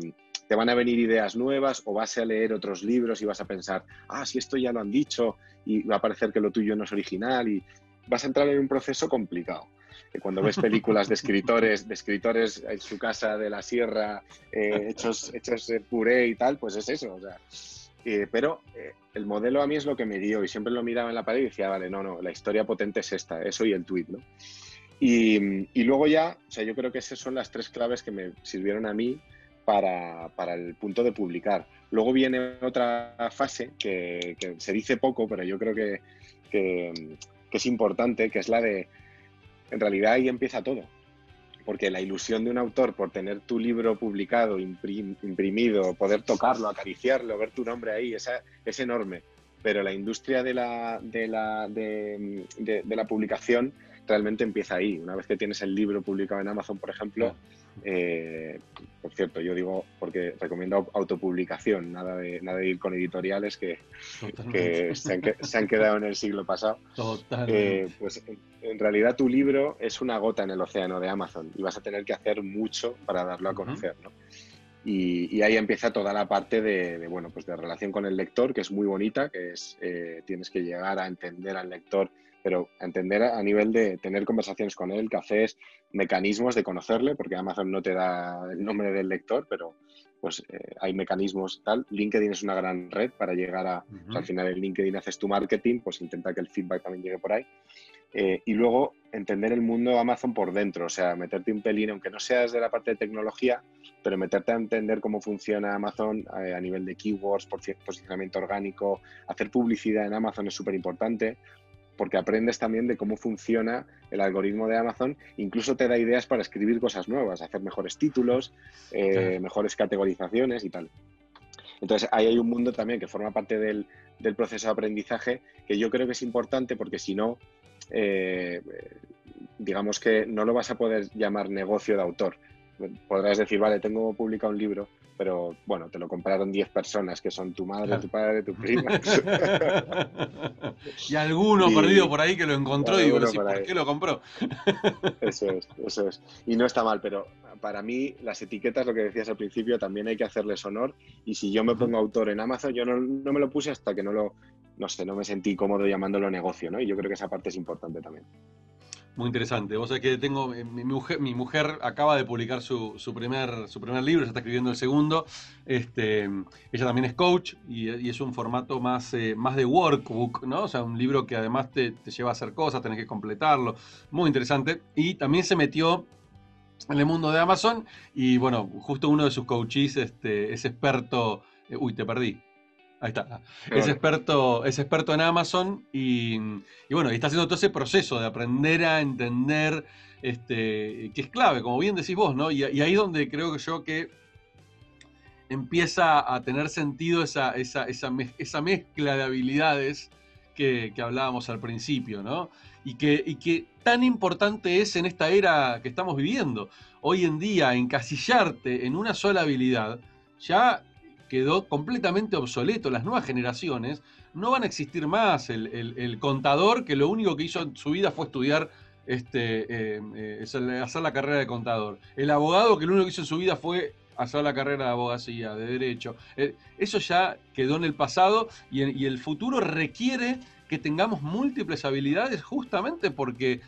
te van a venir ideas nuevas o vas a leer otros libros y vas a pensar, ah, si esto ya lo han dicho y va a parecer que lo tuyo no es original y vas a entrar en un proceso complicado. cuando ves películas de escritores, de escritores en su casa de la sierra, eh, hechos, hechos puré y tal, pues es eso. O sea, pero el modelo a mí es lo que me dio y siempre lo miraba en la pared y decía, vale, no, no, la historia potente es esta, eso y el tweet, ¿no? Y, luego ya, o sea, yo creo que esas son las tres claves que me sirvieron a mí para, el punto de publicar. Luego viene otra fase que, se dice poco, pero yo creo que, es importante, que es la de, en realidad ahí empieza todo. Porque la ilusión de un autor por tener tu libro publicado, imprimido, poder tocarlo, acariciarlo, ver tu nombre ahí, esa, es enorme. Pero la industria de la publicación realmente empieza ahí. Una vez que tienes el libro publicado en Amazon, por ejemplo, eh, por cierto, yo digo porque recomiendo autopublicación, nada de, nada de ir con editoriales que, se, han, quedado en el siglo pasado. Eh, pues en realidad tu libro es una gota en el océano de Amazon y vas a tener que hacer mucho para darlo a conocer. ¿no? Y, ahí empieza toda la parte de, bueno, pues de relación con el lector, que es muy bonita, que es eh, tienes que llegar a entender al lector pero entender a nivel de tener conversaciones con él, cafés, mecanismos de conocerle, porque Amazon no te da el nombre del lector, pero pues eh, hay mecanismos tal. LinkedIn es una gran red para llegar a, al final en LinkedIn haces tu marketing, pues intenta que el feedback también llegue por ahí. Eh, y luego entender el mundo Amazon por dentro, o sea, meterte un pelín, aunque no seas de la parte de tecnología, pero meterte a entender cómo funciona Amazon eh, a nivel de keywords, posicionamiento orgánico, hacer publicidad en Amazon es súper importante, porque aprendes también de cómo funciona el algoritmo de Amazon, incluso te da ideas para escribir cosas nuevas, hacer mejores títulos, eh, mejores categorizaciones y tal. Entonces, ahí hay un mundo también que forma parte del, proceso de aprendizaje que yo creo que es importante porque si no, eh, digamos que no lo vas a poder llamar negocio de autor. Podrás decir, vale, tengo publicado un libro, pero bueno, te lo compraron 10 personas que son tu madre, tu padre, tu prima. y alguno perdido por ahí que lo encontró y digo, ¿por qué lo compró? eso es, eso es. Y no está mal, pero para mí las etiquetas, lo que decías al principio, también hay que hacerles honor. Y si yo me pongo autor en Amazon, yo no, no me lo puse hasta que no lo, no sé, no me sentí cómodo llamándolo negocio, ¿no? Y yo creo que esa parte es importante también. Muy interesante. Vos sabés que tengo. Eh, mi mujer, mi mujer acaba de publicar su, su, primer, su primer libro, ya está escribiendo el segundo. Este, ella también es coach y, es un formato más, eh, más de workbook, ¿no? O sea, un libro que además te, lleva a hacer cosas, tenés que completarlo. Muy interesante. Y también se metió en el mundo de Amazon. Y bueno, justo uno de sus coaches este, es experto. Eh, uy, te perdí. Ahí está. Es experto, es experto en Amazon y, bueno, y está haciendo todo ese proceso de aprender a entender, este, que es clave, como bien decís vos, ¿no? Y, ahí es donde creo que yo que empieza a tener sentido esa, esa, esa, mezcla de habilidades que, hablábamos al principio, ¿no? Y que, y que tan importante es en esta era que estamos viviendo. Hoy en día, encasillarte en una sola habilidad ya quedó completamente obsoleto. Las nuevas generaciones no van a existir más. El, contador que lo único que hizo en su vida fue estudiar, este, eh, eh, hacer la carrera de contador. El abogado que lo único que hizo en su vida fue hacer la carrera de abogacía, de derecho. Eh, eso ya quedó en el pasado y, y el futuro requiere que tengamos múltiples habilidades justamente porque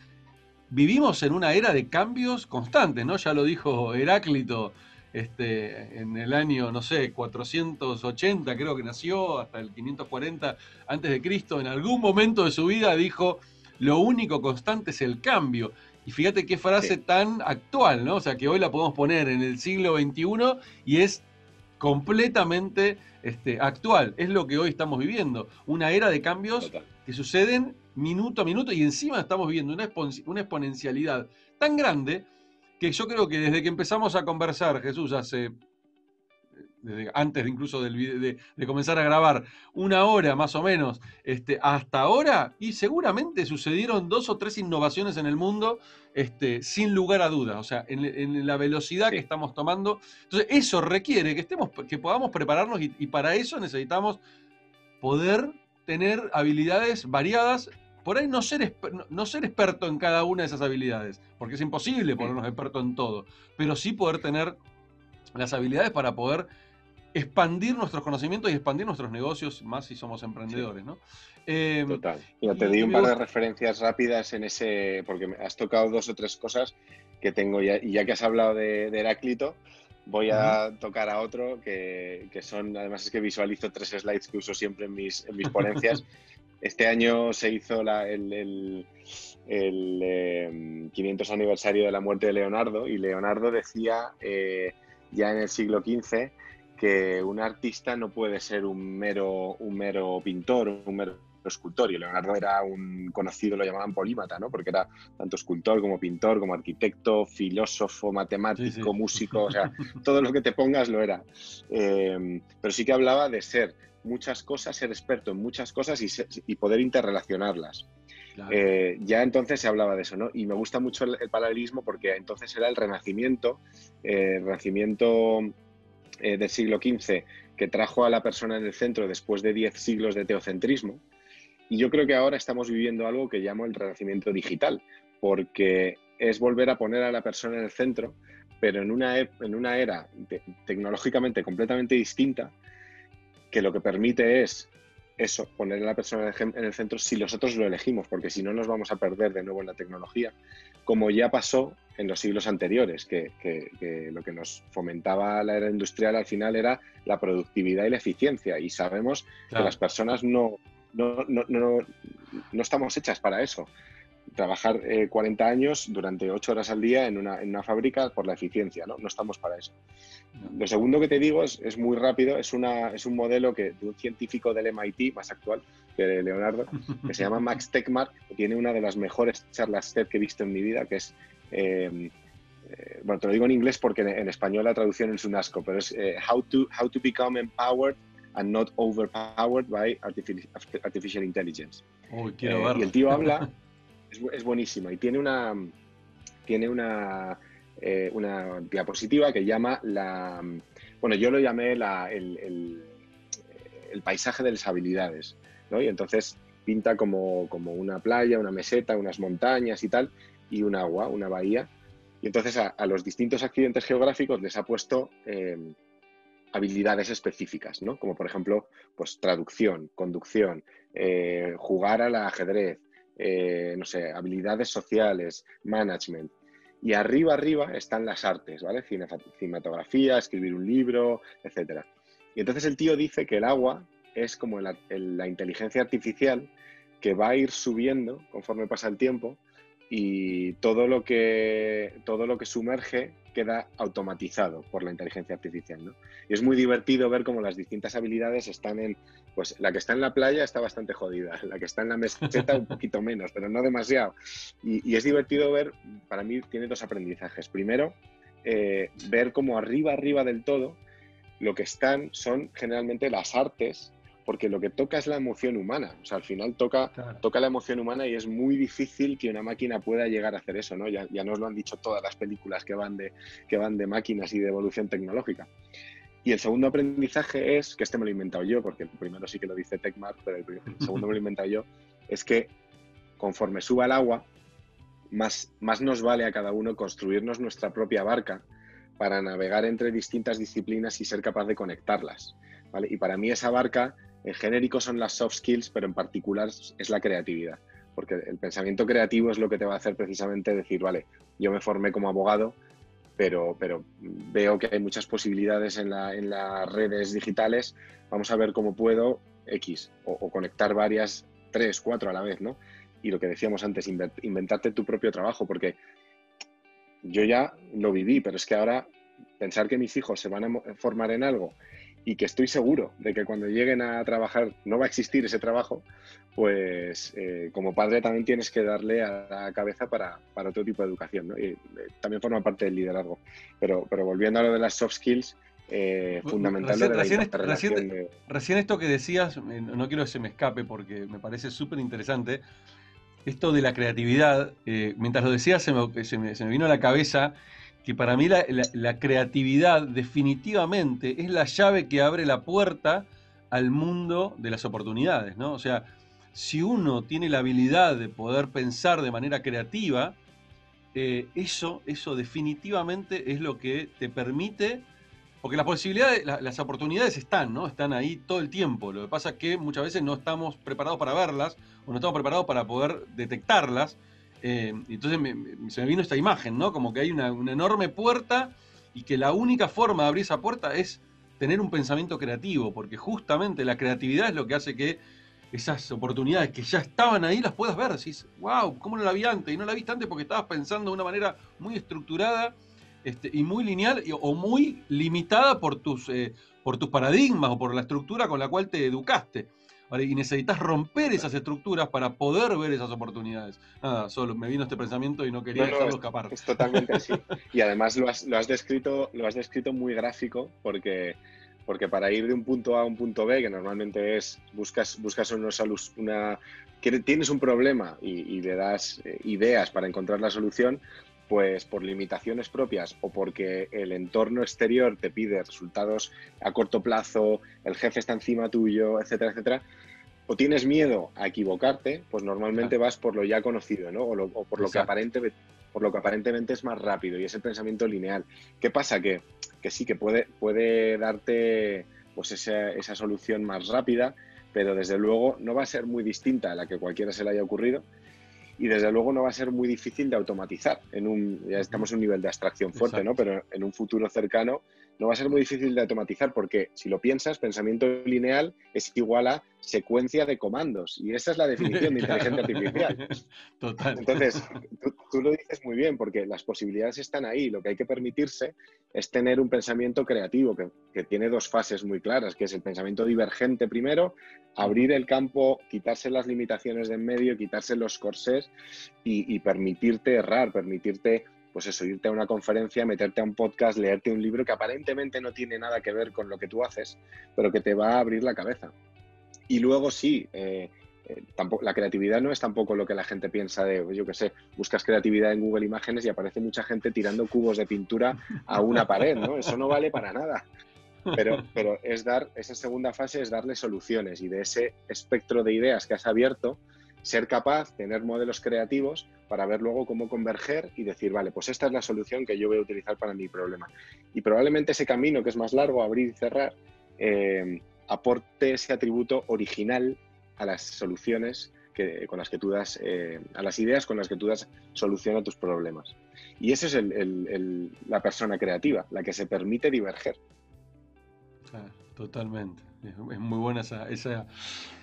vivimos en una era de cambios constantes, ¿no? Ya lo dijo Heráclito este, en el año, no sé, 480 creo que nació, hasta el 540 antes de Cristo, en algún momento de su vida dijo, lo único constante es el cambio. Y fíjate qué frase tan actual, ¿no? O sea, que hoy la podemos poner en el siglo XXI y es completamente este, actual. Es lo que hoy estamos viviendo. Una era de cambios que suceden minuto a minuto y encima estamos viviendo una, una exponencialidad tan grande que yo creo que desde que empezamos a conversar, Jesús, hace, antes incluso de, comenzar a grabar, una hora más o menos, este, hasta ahora, y seguramente sucedieron dos o tres innovaciones en el mundo, este, sin lugar a dudas, o sea, en, la velocidad que estamos tomando. Entonces, eso requiere que, estemos, que podamos prepararnos y, y para eso necesitamos poder tener habilidades variadas por ahí no ser, no ser experto en cada una de esas habilidades, porque es imposible ponernos experto en todo, pero sí poder tener las habilidades para poder expandir nuestros conocimientos y expandir nuestros negocios, más si somos emprendedores, ¿no? Em, Total. Mira, te di un par de referencias rápidas en ese, porque has tocado dos o tres cosas que tengo ya, y ya que has hablado de, Heráclito, voy a tocar a otro que, son, además es que visualizo tres slides que uso siempre en mis, en mis ponencias. este año se hizo el, el, 500 em, aniversario de la muerte de Leonardo y Leonardo decía eh, ya en el siglo XV que un artista no puede ser un mero, un mero pintor, un mero escultor. Y Leonardo era un conocido, lo llamaban polímata, ¿no? Porque era tanto escultor como pintor, como arquitecto, filósofo, matemático, músico, o sea, todo lo que te pongas lo era. Em, pero sí que hablaba de ser muchas cosas, ser experto en muchas cosas y, poder interrelacionarlas. Eh, ya entonces se hablaba de eso, ¿no? Y me gusta mucho el, paralelismo porque entonces era el renacimiento, eh, el renacimiento eh, del siglo XV que trajo a la persona en el centro después de diez siglos de teocentrismo. Y yo creo que ahora estamos viviendo algo que llamo el renacimiento digital, porque es volver a poner a la persona en el centro, pero en una, en una era tecnológicamente completamente distinta, que lo que permite es eso, poner a la persona en el centro si nosotros lo elegimos, porque si no nos vamos a perder de nuevo en la tecnología, como ya pasó en los siglos anteriores, que, lo que nos fomentaba la era industrial al final era la productividad y la eficiencia, y sabemos que las personas no, no, no, no, no estamos hechas para eso trabajar 40 eh, años durante 8 horas al día en una, en una, fábrica por la eficiencia, ¿no? No estamos para eso. Lo segundo que te digo es, es, muy rápido, es, una, es un modelo que, de un científico del MIT, más actual que de Leonardo, que se llama Max Tegmark, que tiene una de las mejores charlas TED que he visto en mi vida, que es... Em, eh, bueno, te lo digo en inglés porque en, español la traducción es un asco, pero es eh, how, to, how to Become Empowered and Not Overpowered by Artificial, Intelligence. y el tío habla es, buenísima y tiene una, tiene una, eh, una diapositiva que llama la, bueno, yo lo llamé la, el, el, paisaje de las habilidades, ¿no? Y entonces pinta como, como, una playa, una meseta, unas montañas y tal, y un agua, una bahía. Y entonces a, los distintos accidentes geográficos les ha puesto eh, habilidades específicas, ¿no? Como por ejemplo, pues traducción, conducción, eh, jugar al ajedrez, eh, no sé, habilidades sociales, management. Y arriba, arriba están las artes, ¿vale? Cinematografía, escribir un libro, etc. Y entonces el tío dice que el agua es como la, la inteligencia artificial que va a ir subiendo conforme pasa el tiempo y todo lo que, todo lo que sumerge queda automatizado por la inteligencia artificial. ¿no? Y es muy divertido ver cómo las distintas habilidades están en, pues la que está en la playa está bastante jodida, la que está en la meseta un poquito menos, pero no demasiado. Y, es divertido ver, para mí tiene dos aprendizajes. Primero, eh, ver cómo arriba, arriba del todo, lo que están son generalmente las artes porque lo que toca es la emoción humana. O sea, al final toca, toca la emoción humana y es muy difícil que una máquina pueda llegar a hacer eso, ¿no? Ya, ya nos lo han dicho todas las películas que van, de, que van de máquinas y de evolución tecnológica. Y el segundo aprendizaje es, que este me lo he inventado yo, porque el primero sí que lo dice Tecmar, pero el, segundo me lo he inventado yo, es que conforme suba el agua, más, más nos vale a cada uno construirnos nuestra propia barca para navegar entre distintas disciplinas y ser capaz de conectarlas. ¿vale? Y para mí esa barca en genérico son las soft skills, pero en particular es la creatividad, porque el pensamiento creativo es lo que te va a hacer precisamente decir, vale, yo me formé como abogado, pero, pero veo que hay muchas posibilidades en, las redes digitales, vamos a ver cómo puedo X, o, conectar varias, tres, cuatro a la vez, ¿no? Y lo que decíamos antes, inventarte tu propio trabajo, porque yo ya lo viví, pero es que ahora pensar que mis hijos se van a formar en algo y que estoy seguro de que cuando lleguen a trabajar no va a existir ese trabajo, pues eh, como padre también tienes que darle a la cabeza para, para otro tipo de educación. ¿no? Y eh, también forma parte del liderazgo. Pero, pero volviendo a lo de las soft skills, eh, fundamental recién, recién, recién, esto que decías, no quiero que se me escape porque me parece súper interesante. Esto de la creatividad, mientras lo decías se me, se me, se me vino a la cabeza que para mí la, creatividad definitivamente es la llave que abre la puerta al mundo de las oportunidades, ¿no? O sea, si uno tiene la habilidad de poder pensar de manera creativa, eh, eso, eso definitivamente es lo que te permite porque las posibilidades, las oportunidades están, ¿no? Están ahí todo el tiempo. Lo que pasa es que muchas veces no estamos preparados para verlas o no estamos preparados para poder detectarlas. Eh, entonces se me vino esta imagen, ¿no? Como que hay una, enorme puerta y que la única forma de abrir esa puerta es tener un pensamiento creativo, porque justamente la creatividad es lo que hace que esas oportunidades que ya estaban ahí las puedas ver. Decís, wow, ¿cómo no la vi antes? Y no la viste antes porque estabas pensando de una manera muy estructurada este, y muy lineal o muy limitada por tus, eh, por tus paradigmas o por la estructura con la cual te educaste. Y necesitas romper esas estructuras para poder ver esas oportunidades. Nada, solo me vino este pensamiento y no quería dejarlo escapar. Es totalmente así. Y además lo has, lo has, descrito, lo has descrito muy gráfico porque porque para ir de un punto A a un punto B, que normalmente es buscas, buscas una, una tienes un problema y, le das eh, ideas para encontrar la solución, pues por limitaciones propias o porque el entorno exterior te pide resultados a corto plazo, el jefe está encima tuyo, etcétera, etcétera, o tienes miedo a equivocarte, pues normalmente vas por lo ya conocido, ¿no? O, por, lo que aparente, por lo que aparentemente es más rápido y es el pensamiento lineal. ¿Qué pasa? Que, que sí, que puede, puede darte pues esa, esa solución más rápida, pero desde luego no va a ser muy distinta a la que cualquiera se le haya ocurrido y desde luego no va a ser muy difícil de automatizar. En un, ya estamos en un nivel de abstracción fuerte, ¿no? Pero en un futuro cercano no va a ser muy difícil de automatizar porque si lo piensas, pensamiento lineal es igual a secuencia de comandos y esa es la definición de inteligencia artificial. Total. Entonces, tú, lo dices muy bien porque las posibilidades están ahí. Lo que hay que permitirse es tener un pensamiento creativo que, que tiene dos fases muy claras, que es el pensamiento divergente primero, abrir el campo, quitarse las limitaciones de en medio, quitarse los corsés y, y permitirte errar, permitirte pues eso, irte a una conferencia, meterte a un podcast, leerte un libro que aparentemente no tiene nada que ver con lo que tú haces, pero que te va a abrir la cabeza. Y luego sí, eh, eh, la creatividad no es tampoco lo que la gente piensa de, yo qué sé, buscas creatividad en Google Imágenes y aparece mucha gente tirando cubos de pintura a una pared, ¿no? Eso no vale para nada. Pero, pero es dar, esa segunda fase es darle soluciones y de ese espectro de ideas que has abierto, ser capaz, tener modelos creativos para ver luego cómo converger y decir, vale, pues esta es la solución que yo voy a utilizar para mi problema. Y probablemente ese camino que es más largo, abrir y cerrar, eh, aporte ese atributo original a las soluciones que, con las que tú das, eh, a las ideas con las que tú das solución a tus problemas. Y esa es la persona creativa, la que se permite diverger. totalmente. Es, muy buena esa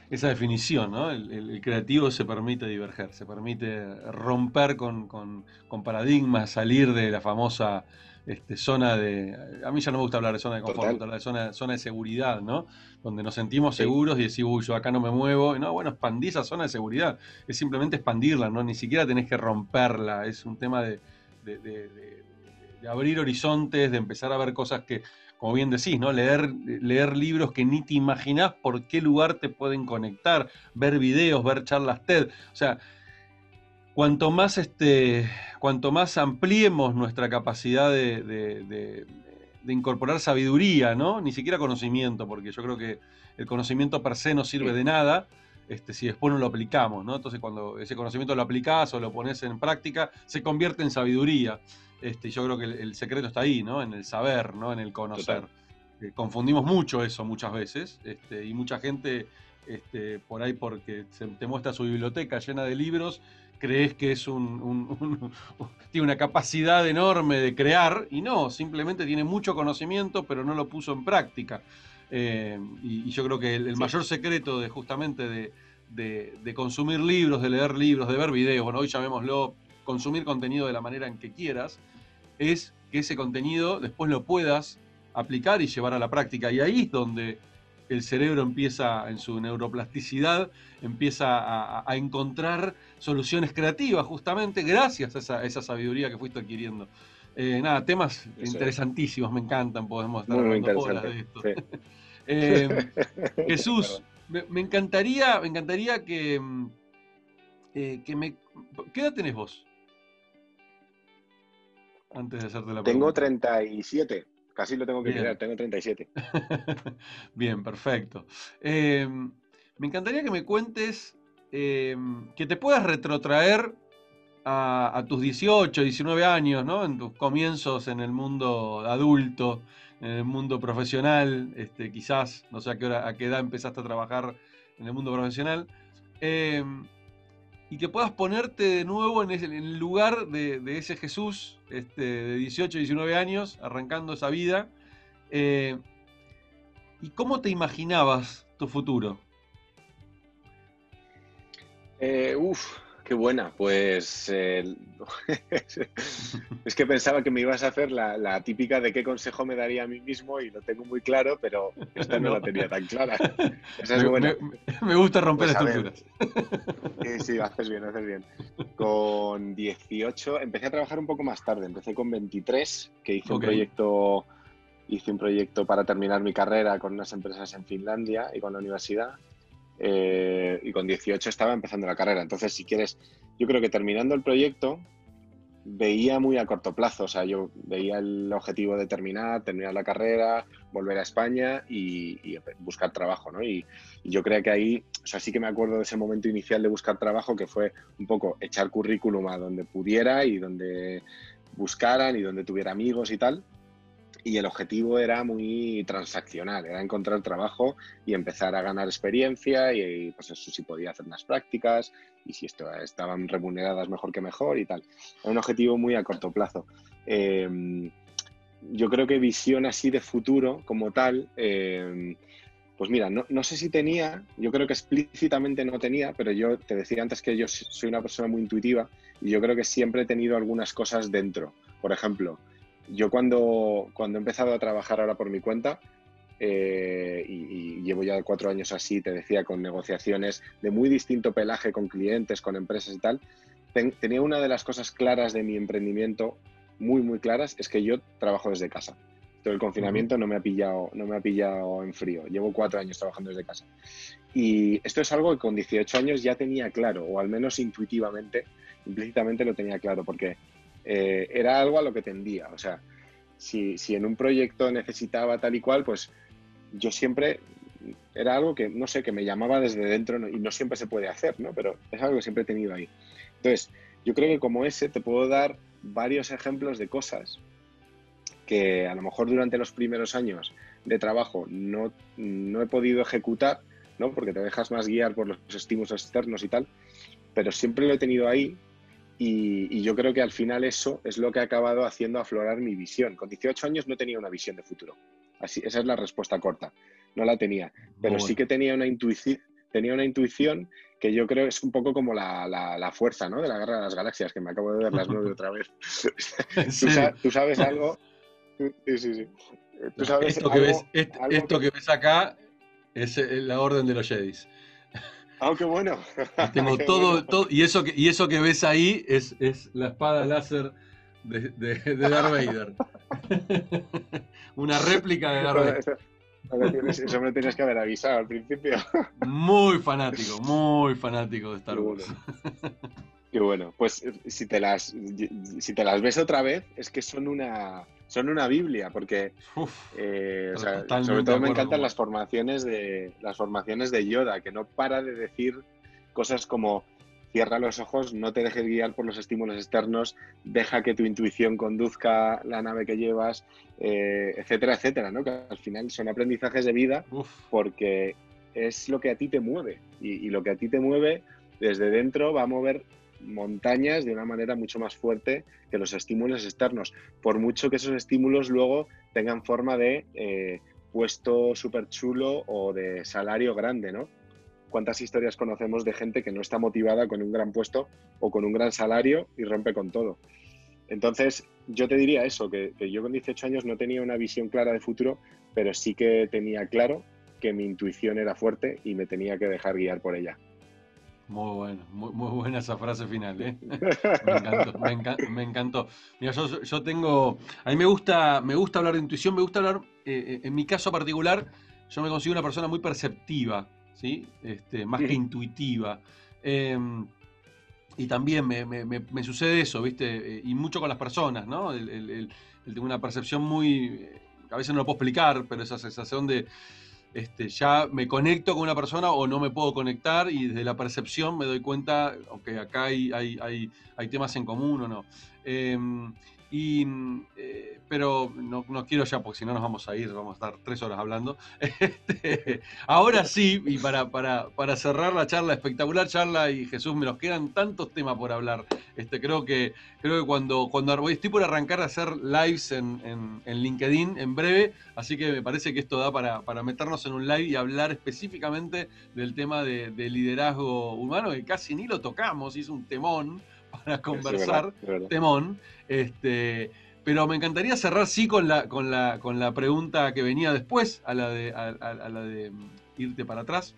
esa definición, ¿no? El, creativo se permite diverger, se permite romper con, paradigmas, salir de la famosa este, zona de... A mí ya no me gusta hablar de zona de confort, hablar de zona, zona de seguridad, ¿no? Donde nos sentimos seguros y decimos, uy, yo acá no me muevo. no, bueno, expandí esa zona de seguridad. Es simplemente expandirla, ¿no? Ni siquiera tenés que romperla. Es un tema de abrir horizontes, de empezar a ver cosas que como bien decís, ¿no? Leer, leer libros que ni te imaginás por qué lugar te pueden conectar, ver videos, ver charlas TED. O sea, cuanto más, este, cuanto más ampliemos nuestra capacidad de, incorporar sabiduría, ¿no? Ni siquiera conocimiento, porque yo creo que el conocimiento per se no sirve de nada. Este, si después no lo aplicamos, ¿no? Entonces cuando ese conocimiento lo aplicás o lo pones en práctica, se convierte en sabiduría. Este, yo creo que el, secreto está ahí, ¿no? En el saber, ¿no? En el conocer. Eh, confundimos mucho eso muchas veces, este, y mucha gente, este, por ahí porque te muestra su biblioteca llena de libros, crees que es un, tiene una capacidad enorme de crear, y no, simplemente tiene mucho conocimiento, pero no lo puso en práctica. Eh, y, yo creo que el, mayor secreto de justamente de, de, consumir libros, de leer libros, de ver videos, bueno, hoy llamémoslo consumir contenido de la manera en que quieras, es que ese contenido después lo puedas aplicar y llevar a la práctica. Y ahí es donde el cerebro empieza, en su neuroplasticidad, empieza a, encontrar soluciones creativas justamente gracias a esa, sabiduría que fuiste adquiriendo. Eh, nada, temas interesantísimos, me encantan, podemos estar hablando horas de esto. Eh, Jesús, me, encantaría, me encantaría que, mm, eh, que me... ¿Qué edad tenés vos? Antes de hacerte la pregunta. Tengo 37. Casi lo tengo que mirar, tengo 37. Bien, perfecto. Em, me encantaría que me cuentes, em, que te puedas retrotraer a, tus 18, 19 años, ¿no? En tus comienzos en el mundo adulto. en el mundo profesional, este, quizás, no sé a qué, hora, a qué edad empezaste a trabajar en el mundo profesional, eh, y que puedas ponerte de nuevo en, el lugar de, ese Jesús este, de 18, 19 años, arrancando esa vida. Eh, ¿Y cómo te imaginabas tu futuro? Eh, uf, Qué buena, pues eh, es que pensaba que me ibas a hacer la, típica de qué consejo me daría a mí mismo y lo tengo muy claro, pero esta no, la tenía tan clara. Esa es buena. Me, gusta romper pues, estructuras. Sí, sí, haces bien, haces bien. Con 18 empecé a trabajar un poco más tarde, empecé con 23, que hice un proyecto hice un proyecto para terminar mi carrera con unas empresas en Finlandia y con la universidad eh, y con 18 estaba empezando la carrera. Entonces, si quieres, yo creo que terminando el proyecto veía muy a corto plazo, o sea, yo veía el objetivo de terminar, terminar la carrera, volver a España y, buscar trabajo, ¿no? Y, yo creo que ahí, o sea, sí que me acuerdo de ese momento inicial de buscar trabajo que fue un poco echar currículum a donde pudiera y donde buscaran y donde tuviera amigos y tal y el objetivo era muy transaccional, era encontrar trabajo y empezar a ganar experiencia y, pues eso si podía hacer unas prácticas y si esto, estaban remuneradas mejor que mejor y tal. Era un objetivo muy a corto plazo. Em, yo creo que visión así de futuro como tal, em, pues mira, no, no, sé si tenía, yo creo que explícitamente no tenía, pero yo te decía antes que yo soy una persona muy intuitiva y yo creo que siempre he tenido algunas cosas dentro. Por ejemplo, yo cuando, cuando he empezado a trabajar ahora por mi cuenta, eh, y, llevo ya cuatro años así, te decía, con negociaciones de muy distinto pelaje con clientes, con empresas y tal, tenía una de las cosas claras de mi emprendimiento, muy, muy claras, es que yo trabajo desde casa. Todo el confinamiento no me ha pillado, no me ha pillado en frío. Llevo cuatro años trabajando desde casa. Y esto es algo que con 18 años ya tenía claro, o al menos intuitivamente, implícitamente lo tenía claro, porque eh, era algo a lo que tendía. O sea, si, si, en un proyecto necesitaba tal y cual, pues yo siempre era algo que, no sé, que me llamaba desde dentro y no siempre se puede hacer, ¿no? Pero es algo que siempre he tenido ahí. Entonces, yo creo que como ese te puedo dar varios ejemplos de cosas que a lo mejor durante los primeros años de trabajo no, no he podido ejecutar, ¿no? Porque te dejas más guiar por los estímulos externos y tal, pero siempre lo he tenido ahí y, yo creo que al final eso es lo que ha acabado haciendo aflorar mi visión. Con 18 años no tenía una visión de futuro. Así, esa es la respuesta corta. No la tenía. Pero sí que tenía una, intuición, tenía una intuición que yo creo es un poco como la, la, fuerza ¿no? de la guerra de las galaxias, que me acabo de ver las nueve otra vez. ¿Tú, sabes algo. Sí, sí, sí. ¿Tú sabes esto, que ves, esto que... ves acá es la orden de los Jedis. Ah, qué bueno. Tengo todo, todo, y eso que, y eso que ves ahí es, es la espada láser de, de, Darth Vader. Una réplica de Darth Vader. Eso me tienes que haber avisado al principio. Muy fanático, muy fanático de Star Wars. Qué bueno. Pues eh, si te las, si te las ves otra vez, es que son una, son una Biblia, porque eh, sobre todo me encantan las formaciones de las formaciones de Yoda, que no para de decir cosas como cierra los ojos, no te dejes guiar por los estímulos externos, deja que tu intuición conduzca la nave que llevas, eh, etcétera, etcétera, ¿no? Que al final son aprendizajes de vida porque es lo que a ti te mueve y, y lo que a ti te mueve desde dentro va a mover montañas de una manera mucho más fuerte que los estímulos externos, por mucho que esos estímulos luego tengan forma de eh, puesto súper chulo o de salario grande, ¿no? ¿Cuántas historias conocemos de gente que no está motivada con un gran puesto o con un gran salario y rompe con todo? Entonces, yo te diría eso, que, que yo con 18 años no tenía una visión clara de futuro, pero sí que tenía claro que mi intuición era fuerte y me tenía que dejar guiar por ella. Muy bueno, muy, buena esa frase final, ¿eh? me encantó, me encantó. Mira, yo, tengo, a mí me gusta, me gusta hablar de intuición, me gusta hablar, eh, eh, en mi caso particular, yo me considero una persona muy perceptiva, ¿sí? Este, más que intuitiva. Em, y también me, sucede eso, ¿viste? Eh, y mucho con las personas, ¿no? tengo una percepción muy, a veces no lo puedo explicar, pero esa sensación de este, ya me conecto con una persona o no me puedo conectar y desde la percepción me doy cuenta, que acá hay, hay, temas en común o no. Em, Y, eh, pero no, quiero ya, porque si no nos vamos a ir, vamos a estar tres horas hablando. Este, ahora sí, y para, para, para, cerrar la charla, espectacular charla, y Jesús, me nos quedan tantos temas por hablar. Este, creo que, creo que cuando, cuando estoy por arrancar a hacer lives en, en, LinkedIn en breve, así que me parece que esto da para, para meternos en un live y hablar específicamente del tema de, de liderazgo humano, que casi ni lo tocamos, hizo un temón para conversar, temón. Este, pero me encantaría cerrar sí con la, con la, con la pregunta que venía después, a la de, a, la de mm, irte para atrás.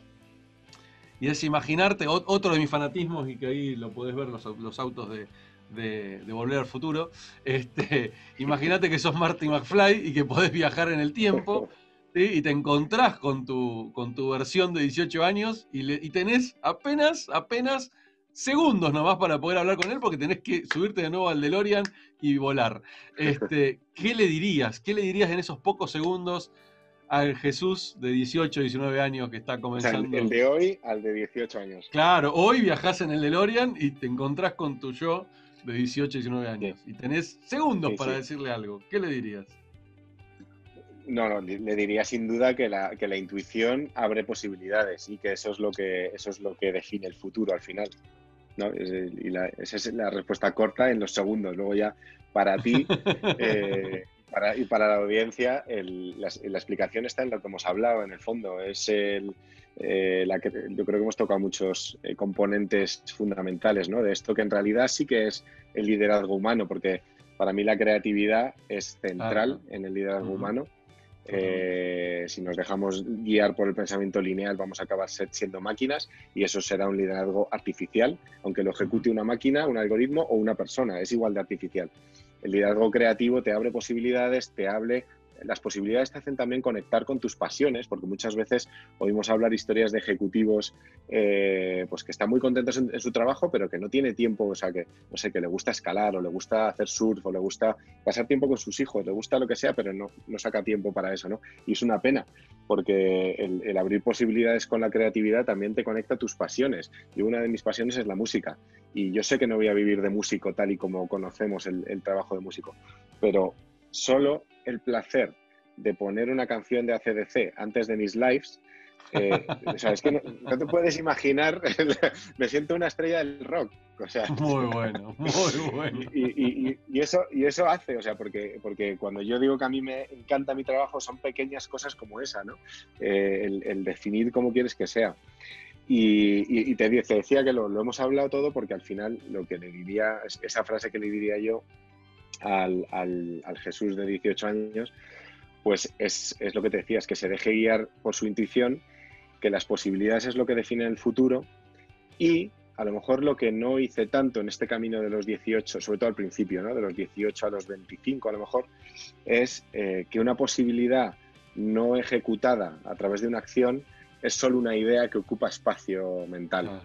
Y es imaginarte, otro de mis fanatismos, y que ahí lo podés ver los, los autos de, de, Volver al Futuro. Este, Imagínate que sos Marty McFly y que podés viajar en el tiempo. y te encontrás con tu, con tu versión de 18 años y, y tenés apenas, apenas segundos nomás para poder hablar con él porque tenés que subirte de nuevo al DeLorean y volar. Este, ¿Qué le dirías? ¿Qué le dirías en esos pocos segundos al Jesús de 18, 19 años que está comenzando? el de hoy al de 18 años. Claro, hoy viajás en el DeLorean y te encontrás con tu yo de 18, 19 años y tenés segundos para decirle algo. ¿Qué le dirías? No, no, le diría sin duda que la, que la intuición abre posibilidades y que eso es lo que eso es lo que define el futuro al final. Y esa es la respuesta corta en los segundos. Luego ya para ti eh, y para la audiencia la, explicación está en lo que hemos hablado en el fondo. Es el, eh, la que, yo creo que hemos tocado muchos eh, componentes fundamentales ¿no? de esto que en realidad sí que es el liderazgo humano, porque para mí la creatividad es central en el liderazgo humano eh, si nos dejamos guiar por el pensamiento lineal, vamos a acabar siendo máquinas y eso será un liderazgo artificial, aunque lo ejecute una máquina, un algoritmo o una persona, es igual de artificial. El liderazgo creativo te abre posibilidades, te abre las posibilidades te hacen también conectar con tus pasiones, porque muchas veces oímos hablar historias de ejecutivos eh, pues que están muy contentos en, su trabajo, pero que no tiene tiempo, o sea, que no sé, que le gusta escalar, o le gusta hacer surf, o le gusta pasar tiempo con sus hijos, le gusta lo que sea, pero no, no saca tiempo para eso, ¿no? Y es una pena, porque el, abrir posibilidades con la creatividad también te conecta a tus pasiones. Y una de mis pasiones es la música. Y yo sé que no voy a vivir de músico tal y como conocemos el, el trabajo de músico, pero solo el placer de poner una canción de ACDC antes de mis lives, eh, o sea, es que no, te puedes imaginar, me siento una estrella del rock. O sea, muy bueno, muy bueno. Y, eso, y eso hace, o sea, porque, porque cuando yo digo que a mí me encanta mi trabajo son pequeñas cosas como esa, ¿no? Eh, el, definir cómo quieres que sea. Y, te, decía que lo, hemos hablado todo porque al final lo que le diría, esa frase que le diría yo al, Jesús de 18 años, pues es, lo que te decías, que se deje guiar por su intuición, que las posibilidades es lo que define el futuro y a lo mejor lo que no hice tanto en este camino de los 18, sobre todo al principio, ¿no? de los 18 a los 25 a lo mejor, es eh, que una posibilidad no ejecutada a través de una acción es solo una idea que ocupa espacio mental.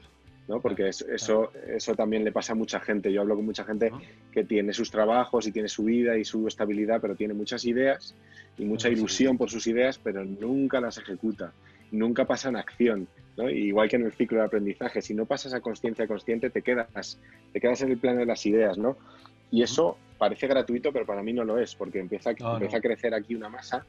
¿No? Porque eso, eso, también le pasa a mucha gente. Yo hablo con mucha gente que tiene sus trabajos y tiene su vida y su estabilidad, pero tiene muchas ideas y mucha ilusión por sus ideas, pero nunca las ejecuta, nunca pasa en acción. ¿no? Igual que en el ciclo de aprendizaje, si no pasas a conciencia consciente, te quedas, te quedas en el plano de las ideas, ¿no? Y eso parece gratuito, pero para mí no lo es, porque empieza, empieza a crecer aquí una masa,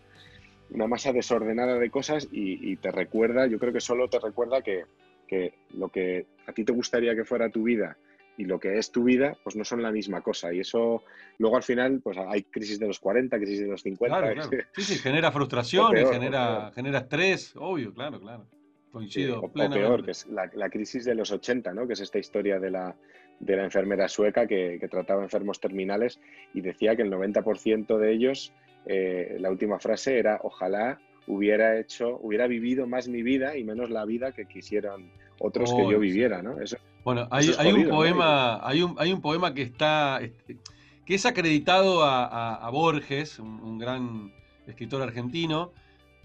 una masa desordenada de cosas y, y te recuerda, yo creo que solo te recuerda que, que lo que a ti te gustaría que fuera tu vida y lo que es tu vida, pues no son la misma cosa. Y eso, luego al final, pues hay crisis de los 40, crisis de los 50. Claro, Sí, sí, genera frustración, genera, genera estrés, obvio, claro, claro. Coincido. o, peor, que es la, crisis de los 80, ¿no? Que es esta historia de la, de la enfermera sueca que, trataba enfermos terminales y decía que el 90% de ellos, eh, la última frase era, ojalá hubiera hecho, hubiera vivido más mi vida y menos la vida que quisieran otros que yo viviera, ¿no? bueno, hay, un poema, hay, un, hay un poema que está, este, que es acreditado a, Borges, un, gran escritor argentino,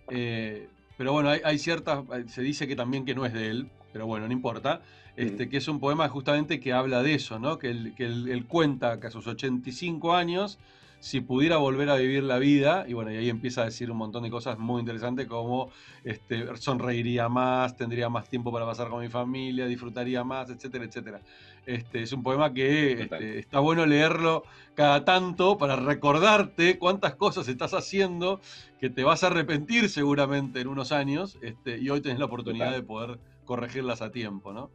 eh, pero bueno, hay, ciertas, se dice que también que no es de él, pero bueno, no importa, este, que es un poema justamente que habla de eso, ¿no? Que él, que él cuenta que a sus 85 años si pudiera volver a vivir la vida, y bueno, y ahí empieza a decir un montón de cosas muy interesantes como este, sonreiría más, tendría más tiempo para pasar con mi familia, disfrutaría más, etcétera, etcétera. Este, es un poema que este, está bueno leerlo cada tanto para recordarte cuántas cosas estás haciendo que te vas a arrepentir seguramente en unos años este, y hoy tenés la oportunidad de poder corregirlas a tiempo, ¿no?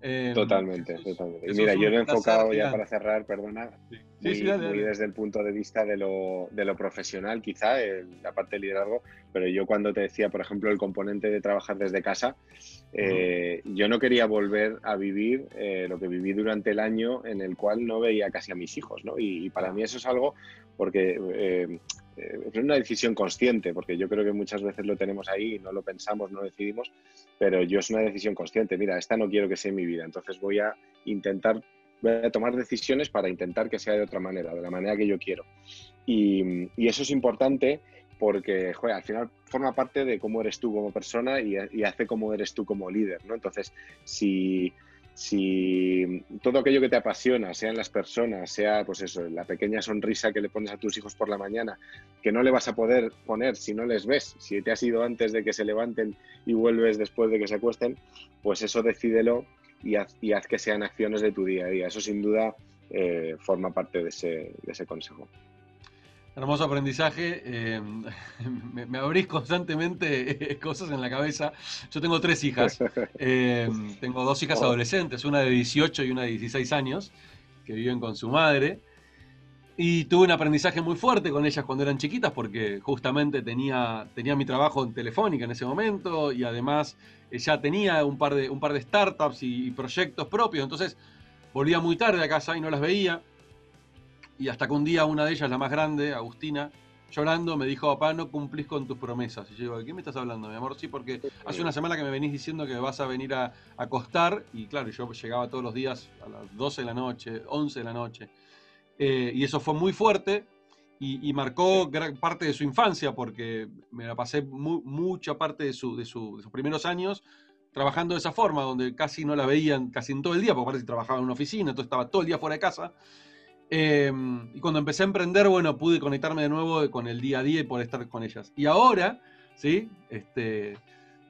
Em, totalmente, totalmente. Y mira, yo lo he enfocado ya para cerrar, perdona, muy, desde el punto de vista de lo, de lo profesional, quizá, la parte de liderazgo, pero yo cuando te decía, por ejemplo, el componente de trabajar desde casa, eh, yo no quería volver a vivir eh, lo que viví durante el año en el cual no veía casi a mis hijos, ¿no? Y, para mí eso es algo porque eh, es una decisión consciente, porque yo creo que muchas veces lo tenemos ahí, no lo pensamos, no lo decidimos, pero yo es una decisión consciente. Mira, esta no quiero que sea mi vida, entonces voy a intentar a tomar decisiones para intentar que sea de otra manera, de la manera que yo quiero. Y, eso es importante porque, joder, al final forma parte de cómo eres tú como persona y, y hace cómo eres tú como líder, ¿no? Entonces, si, si todo aquello que te apasiona, sean las personas, sea pues eso, la pequeña sonrisa que le pones a tus hijos por la mañana, que no le vas a poder poner si no les ves, si te has ido antes de que se levanten y vuelves después de que se acuesten, pues eso decídelo y haz, y haz que sean acciones de tu día a día. Eso sin duda eh, forma parte de ese, de ese consejo. Hermoso aprendizaje. Eh, me, abrís constantemente cosas en la cabeza. Yo tengo tres hijas. Eh, tengo dos hijas oh. adolescentes, una de 18 y una de 16 años, que viven con su madre. Y tuve un aprendizaje muy fuerte con ellas cuando eran chiquitas, porque justamente tenía, tenía mi trabajo en Telefónica en ese momento y además ya tenía un par de, un par de startups y proyectos propios. Entonces volvía muy tarde a casa y no las veía y hasta que un día una de ellas, la más grande, Agustina, llorando, me dijo, papá, no cumplís con tus promesas. Y yo digo, ¿de qué me estás hablando, mi amor? Sí, porque hace una semana que me venís diciendo que vas a venir a acostar. Y claro, yo llegaba todos los días a las 12 de la noche, 11 de la noche. Eh, y eso fue muy fuerte y, marcó gran parte de su infancia, porque me la pasé mucha parte de, su, de, sus primeros años trabajando de esa forma, donde casi no la veían casi en todo el día, porque parece que trabajaba en una oficina, entonces estaba todo el día fuera de casa. Em, y cuando empecé a emprender, bueno, pude conectarme de nuevo con el día a día y poder estar con ellas. Y ahora, ¿sí? Este,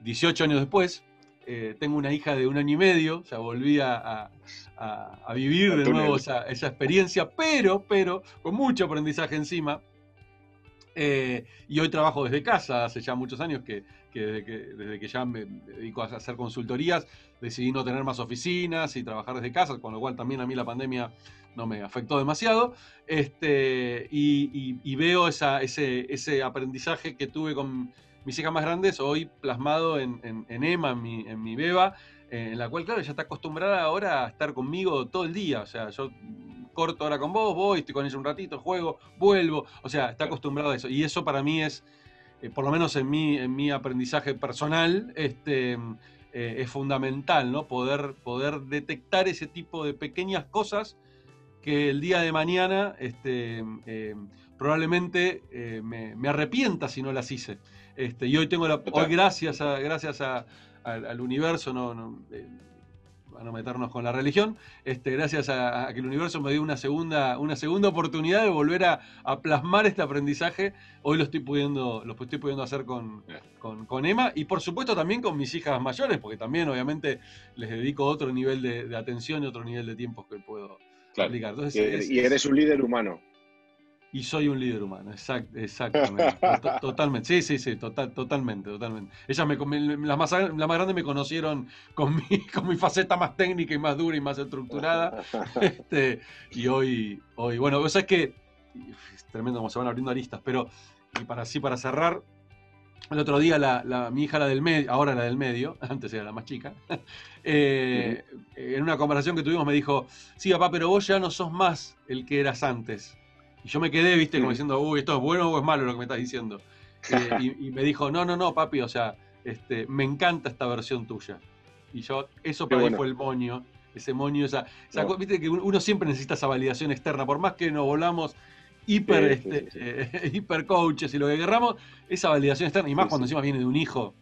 18 años después, eh, tengo una hija de un año y medio, o sea, volví a, vivir de nuevo esa, experiencia, pero, pero, con mucho aprendizaje encima. Eh, y hoy trabajo desde casa, hace ya muchos años que, desde, que desde que ya me dedico a hacer consultorías, decidí no tener más oficinas y trabajar desde casa, con lo cual también a mí la pandemia no me afectó demasiado. Este, y, veo esa, ese, ese, aprendizaje que tuve con mis hijas más grandes hoy plasmado en, en, Emma, en mi, en mi beba, en la cual, claro, ella está acostumbrada ahora a estar conmigo todo el día. O sea, yo corto ahora con vos, voy, estoy con ella un ratito, juego, vuelvo. O sea, está acostumbrado a eso. Y eso para mí es, eh, por lo menos en mi, en mi aprendizaje personal, este, eh, es fundamental, ¿no? Poder, poder detectar ese tipo de pequeñas cosas que el día de mañana este, eh, probablemente eh, me, arrepienta si no las hice. Este, y hoy tengo la, hoy gracias a, gracias al universo, no, no eh, a no meternos con la religión, este, gracias a, que el universo me dio una segunda, una segunda oportunidad de volver a, plasmar este aprendizaje. Hoy lo estoy pudiendo, lo estoy pudiendo hacer con, con, Emma y por supuesto también con mis hijas mayores, porque también obviamente les dedico otro nivel de, de atención y otro nivel de tiempo que puedo, y eres un líder humano. Y soy un líder humano, exactamente. totalmente. Sí, sí, sí, total, totalmente, totalmente. Ellas me, las más, la más grandes me conocieron con mi, con mi faceta más técnica y más dura y más estructurada. Este, y hoy, hoy, bueno, es que es tremendo cómo se van abriendo aristas, pero y para así para cerrar, el otro día la, mi hija, la del medio, ahora la del medio, antes era la más chica, eh, en una conversación que tuvimos me dijo, sí, papá, pero vos ya no sos más el que eras antes. Y yo me quedé, viste, como diciendo, uy, esto es bueno o es malo lo que me estás diciendo. Eh, y, me dijo, no, no, no, papi, o sea, este, me encanta esta versión tuya. Y yo, eso para mí fue el moño, ese moño, esa, viste que uno siempre necesita esa validación externa, por más que nos volamos hiper, este, eh, hiper coaches y lo que querramos, esa validación externa, y más cuando encima viene de un hijo.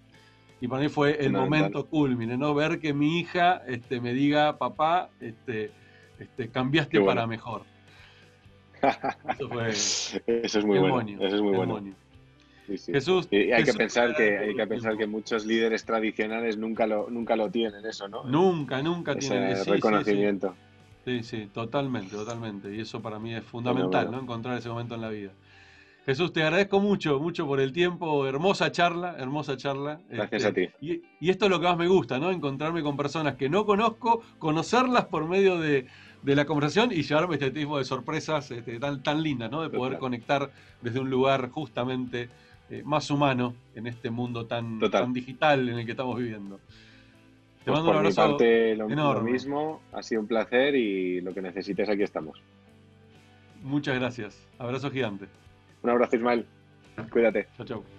Y para mí fue el momento culmine, ¿no? Ver que mi hija este, me diga, papá, este, este, cambiaste para mejor. Eso, es muy bueno. Eso es muy bueno. Jesús, y hay que pensar que hay que pensar que muchos líderes tradicionales nunca lo nunca lo tienen eso, ¿no? Nunca, nunca tienen ese reconocimiento. Sí, sí, totalmente, totalmente. Y eso para mí es fundamental, ¿no? Encontrar ese momento en la vida. Jesús, te agradezco mucho, mucho por el tiempo. Hermosa charla, hermosa charla. Gracias a ti. Y, esto es lo que más me gusta, ¿no? Encontrarme con personas que no conozco, conocerlas por medio de, la conversación y llevarme este tipo de sorpresas este, tan, tan lindas, ¿no? De poder conectar desde un lugar justamente eh, más humano en este mundo tan, tan digital en el que estamos viviendo. Te pues mando un abrazo. Mi parte, lo, lo mismo, ha sido un placer y lo que necesites, aquí estamos. Muchas gracias. Abrazo gigante. Un abrazo, Ismael. Cuídate. Chao, chao.